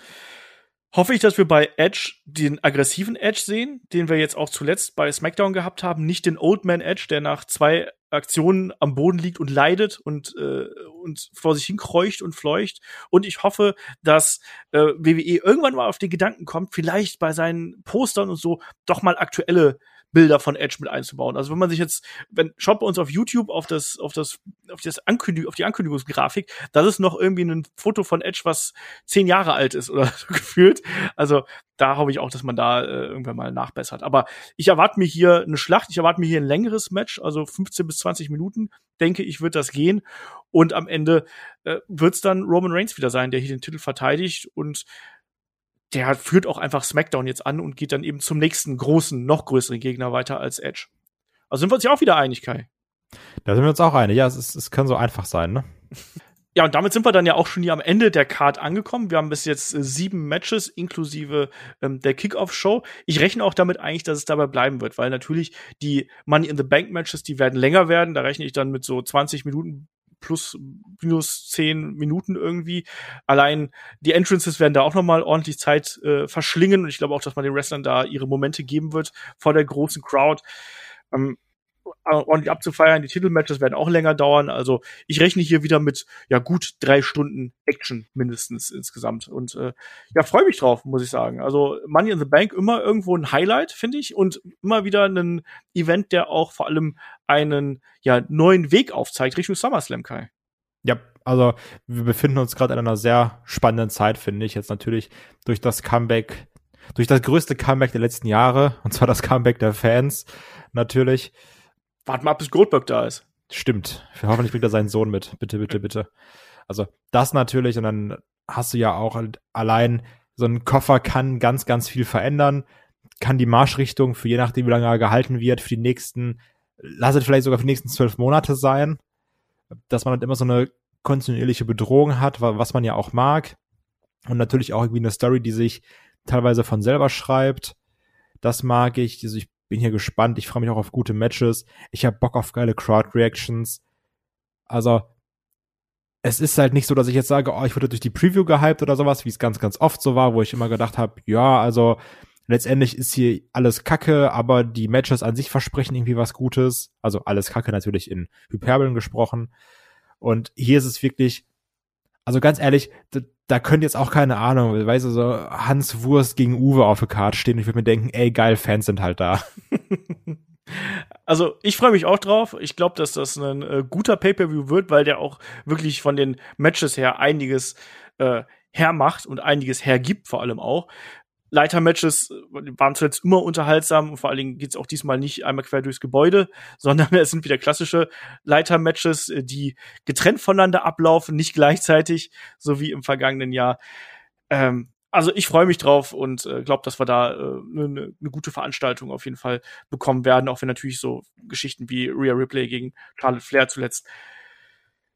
hoffe ich, dass wir bei Edge den aggressiven Edge sehen, den wir jetzt auch zuletzt bei SmackDown gehabt haben. Nicht den Old Man Edge, der nach zwei Aktionen am Boden liegt und leidet und, äh, und vor sich hinkreucht und fleucht. Und ich hoffe, dass äh, WWE irgendwann mal auf den Gedanken kommt, vielleicht bei seinen Postern und so doch mal aktuelle Bilder von Edge mit einzubauen. Also wenn man sich jetzt, wenn schaut bei uns auf YouTube auf das, auf das, auf das Ankündigung, auf die Ankündigungsgrafik, das ist noch irgendwie ein Foto von Edge, was zehn Jahre alt ist oder [laughs] so gefühlt. Also da hoffe ich auch, dass man da äh, irgendwann mal nachbessert. Aber ich erwarte mir hier eine Schlacht, ich erwarte mir hier ein längeres Match, also 15 bis 20 Minuten, denke ich, wird das gehen. Und am Ende äh, wird es dann Roman Reigns wieder sein, der hier den Titel verteidigt und der führt auch einfach SmackDown jetzt an und geht dann eben zum nächsten großen, noch größeren Gegner weiter als Edge. Also sind wir uns ja auch wieder einig, Kai. Da sind wir uns auch einig. Ja, es, ist, es kann so einfach sein, ne? Ja, und damit sind wir dann ja auch schon hier am Ende der Card angekommen. Wir haben bis jetzt äh, sieben Matches inklusive ähm, der Kickoff-Show. Ich rechne auch damit eigentlich, dass es dabei bleiben wird, weil natürlich die Money in the Bank Matches, die werden länger werden. Da rechne ich dann mit so 20 Minuten plus minus 10 Minuten irgendwie. Allein die Entrances werden da auch noch mal ordentlich Zeit äh, verschlingen und ich glaube auch, dass man den Wrestlern da ihre Momente geben wird vor der großen Crowd. Ähm, ordentlich abzufeiern. Die Titelmatches werden auch länger dauern. Also ich rechne hier wieder mit ja gut drei Stunden Action mindestens insgesamt. Und äh, ja, freue mich drauf, muss ich sagen. Also Money in the Bank immer irgendwo ein Highlight, finde ich. Und immer wieder ein Event, der auch vor allem einen ja, neuen Weg aufzeigt Richtung SummerSlam, Kai. Ja, also wir befinden uns gerade in einer sehr spannenden Zeit, finde ich. Jetzt natürlich durch das Comeback, durch das größte Comeback der letzten Jahre, und zwar das Comeback der Fans natürlich Warte mal, bis Goldberg da ist. Stimmt. Hoffentlich bringt er seinen Sohn mit. Bitte, bitte, bitte. Also das natürlich und dann hast du ja auch allein so ein Koffer kann ganz, ganz viel verändern, kann die Marschrichtung für je nachdem, wie lange er gehalten wird, für die nächsten, lass es vielleicht sogar für die nächsten zwölf Monate sein, dass man halt immer so eine kontinuierliche Bedrohung hat, was man ja auch mag. Und natürlich auch irgendwie eine Story, die sich teilweise von selber schreibt. Das mag ich. Also ich bin hier gespannt. Ich freue mich auch auf gute Matches. Ich habe Bock auf geile Crowd-Reactions. Also, es ist halt nicht so, dass ich jetzt sage, oh, ich wurde durch die Preview gehypt oder sowas, wie es ganz, ganz oft so war, wo ich immer gedacht habe, ja, also letztendlich ist hier alles Kacke, aber die Matches an sich versprechen irgendwie was Gutes. Also alles Kacke natürlich in Hyperbeln gesprochen. Und hier ist es wirklich, also ganz ehrlich, da, könnte jetzt auch keine Ahnung, weißt du, so Hans Wurst gegen Uwe auf der Karte stehen. Ich würde mir denken, ey, geil, Fans sind halt da. [laughs] Also ich freue mich auch drauf. Ich glaube, dass das ein äh, guter Pay-per-View wird, weil der auch wirklich von den Matches her einiges äh, hermacht und einiges hergibt, vor allem auch. Leitermatches waren zuletzt immer unterhaltsam und vor allen Dingen geht's auch diesmal nicht einmal quer durchs Gebäude, [laughs] sondern es sind wieder klassische Leitermatches, äh, die getrennt voneinander ablaufen, nicht gleichzeitig, so wie im vergangenen Jahr. Ähm, also ich freue mich drauf und äh, glaube, dass wir da eine äh, ne, ne gute Veranstaltung auf jeden Fall bekommen werden, auch wenn natürlich so Geschichten wie Rhea Ripley gegen Charlotte Flair zuletzt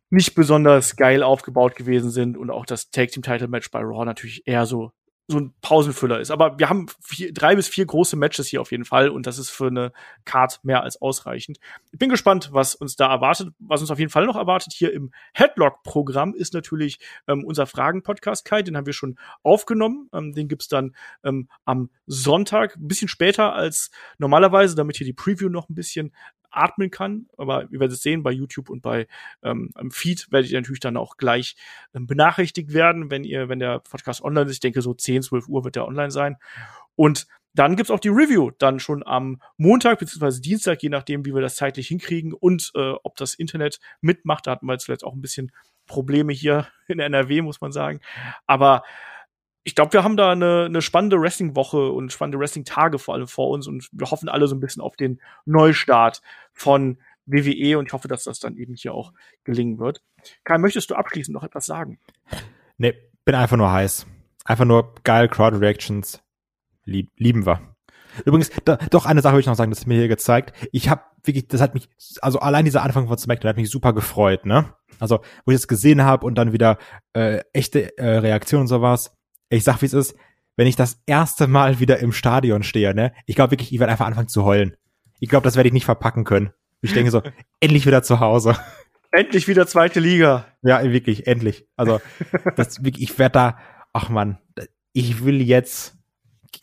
nicht besonders geil aufgebaut gewesen sind und auch das Tag Team Title Match bei Raw natürlich eher so so ein Pausenfüller ist. Aber wir haben vier, drei bis vier große Matches hier auf jeden Fall und das ist für eine Card mehr als ausreichend. Ich bin gespannt, was uns da erwartet. Was uns auf jeden Fall noch erwartet hier im Headlock-Programm ist natürlich ähm, unser Fragen-Podcast, Kai. Den haben wir schon aufgenommen. Ähm, den gibt's dann ähm, am Sonntag, ein bisschen später als normalerweise, damit hier die Preview noch ein bisschen atmen kann. Aber ihr werdet es sehen, bei YouTube und bei ähm, im Feed werdet ihr natürlich dann auch gleich ähm, benachrichtigt werden, wenn ihr, wenn der Podcast online ist. Ich denke, so 10, 12 Uhr wird der online sein. Und dann gibt's auch die Review dann schon am Montag beziehungsweise Dienstag, je nachdem, wie wir das zeitlich hinkriegen und äh, ob das Internet mitmacht. Da hatten wir zuletzt auch ein bisschen Probleme hier in NRW, muss man sagen. Aber ich glaube, wir haben da eine, eine spannende Wrestling-Woche und spannende Wrestling-Tage vor allem vor uns und wir hoffen alle so ein bisschen auf den Neustart von WWE und ich hoffe, dass das dann eben hier auch gelingen wird. Kai, möchtest du abschließend noch etwas sagen? Nee, bin einfach nur heiß. Einfach nur geil, Crowd Reactions. Lieb, lieben wir. Übrigens, da, doch eine Sache will ich noch sagen, das ist mir hier gezeigt. Ich habe wirklich, das hat mich, also allein dieser Anfang von SmackDown hat mich super gefreut, ne? Also, wo ich das gesehen habe und dann wieder äh, echte äh, Reaktionen und sowas ich sag, wie es ist, wenn ich das erste Mal wieder im Stadion stehe, ne, ich glaube wirklich, ich werde einfach anfangen zu heulen. Ich glaube, das werde ich nicht verpacken können. Ich denke so, [laughs] endlich wieder zu Hause. Endlich wieder zweite Liga. Ja, wirklich, endlich. Also, das, ich werde da, ach man, ich will jetzt,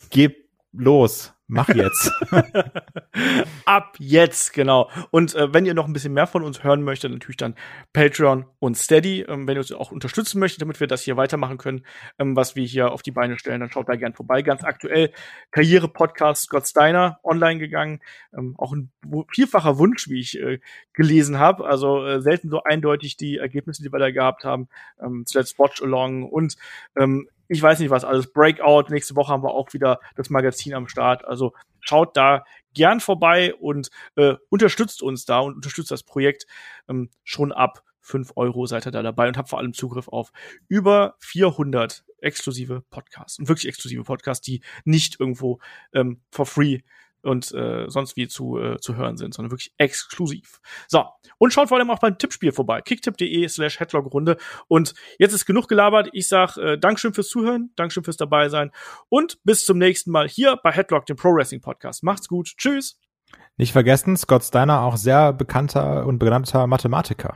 gib los. Mach jetzt. [laughs] Ab jetzt, genau. Und äh, wenn ihr noch ein bisschen mehr von uns hören möchtet, natürlich dann Patreon und Steady. Ähm, wenn ihr uns auch unterstützen möchtet, damit wir das hier weitermachen können, ähm, was wir hier auf die Beine stellen, dann schaut da gern vorbei. Ganz aktuell Karriere-Podcast Scott Steiner online gegangen. Ähm, auch ein vielfacher Wunsch, wie ich äh, gelesen habe. Also äh, selten so eindeutig die Ergebnisse, die wir da gehabt haben. Ähm, zuletzt Watch Along und ähm, ich weiß nicht was alles. Breakout. Nächste Woche haben wir auch wieder das Magazin am Start. Also schaut da gern vorbei und äh, unterstützt uns da und unterstützt das Projekt ähm, schon ab 5 Euro seid ihr da dabei und habt vor allem Zugriff auf über 400 exklusive Podcasts und wirklich exklusive Podcasts, die nicht irgendwo ähm, for free und äh, sonst wie zu, äh, zu hören sind, sondern wirklich exklusiv. So, und schaut vor allem auch beim Tippspiel vorbei. kicktipp.de slash Headlock-Runde. Und jetzt ist genug gelabert. Ich sag äh, Dankeschön fürs Zuhören, Dankeschön fürs dabei sein und bis zum nächsten Mal hier bei Headlock, dem Pro Wrestling Podcast. Macht's gut. Tschüss. Nicht vergessen, Scott Steiner auch sehr bekannter und benannter Mathematiker.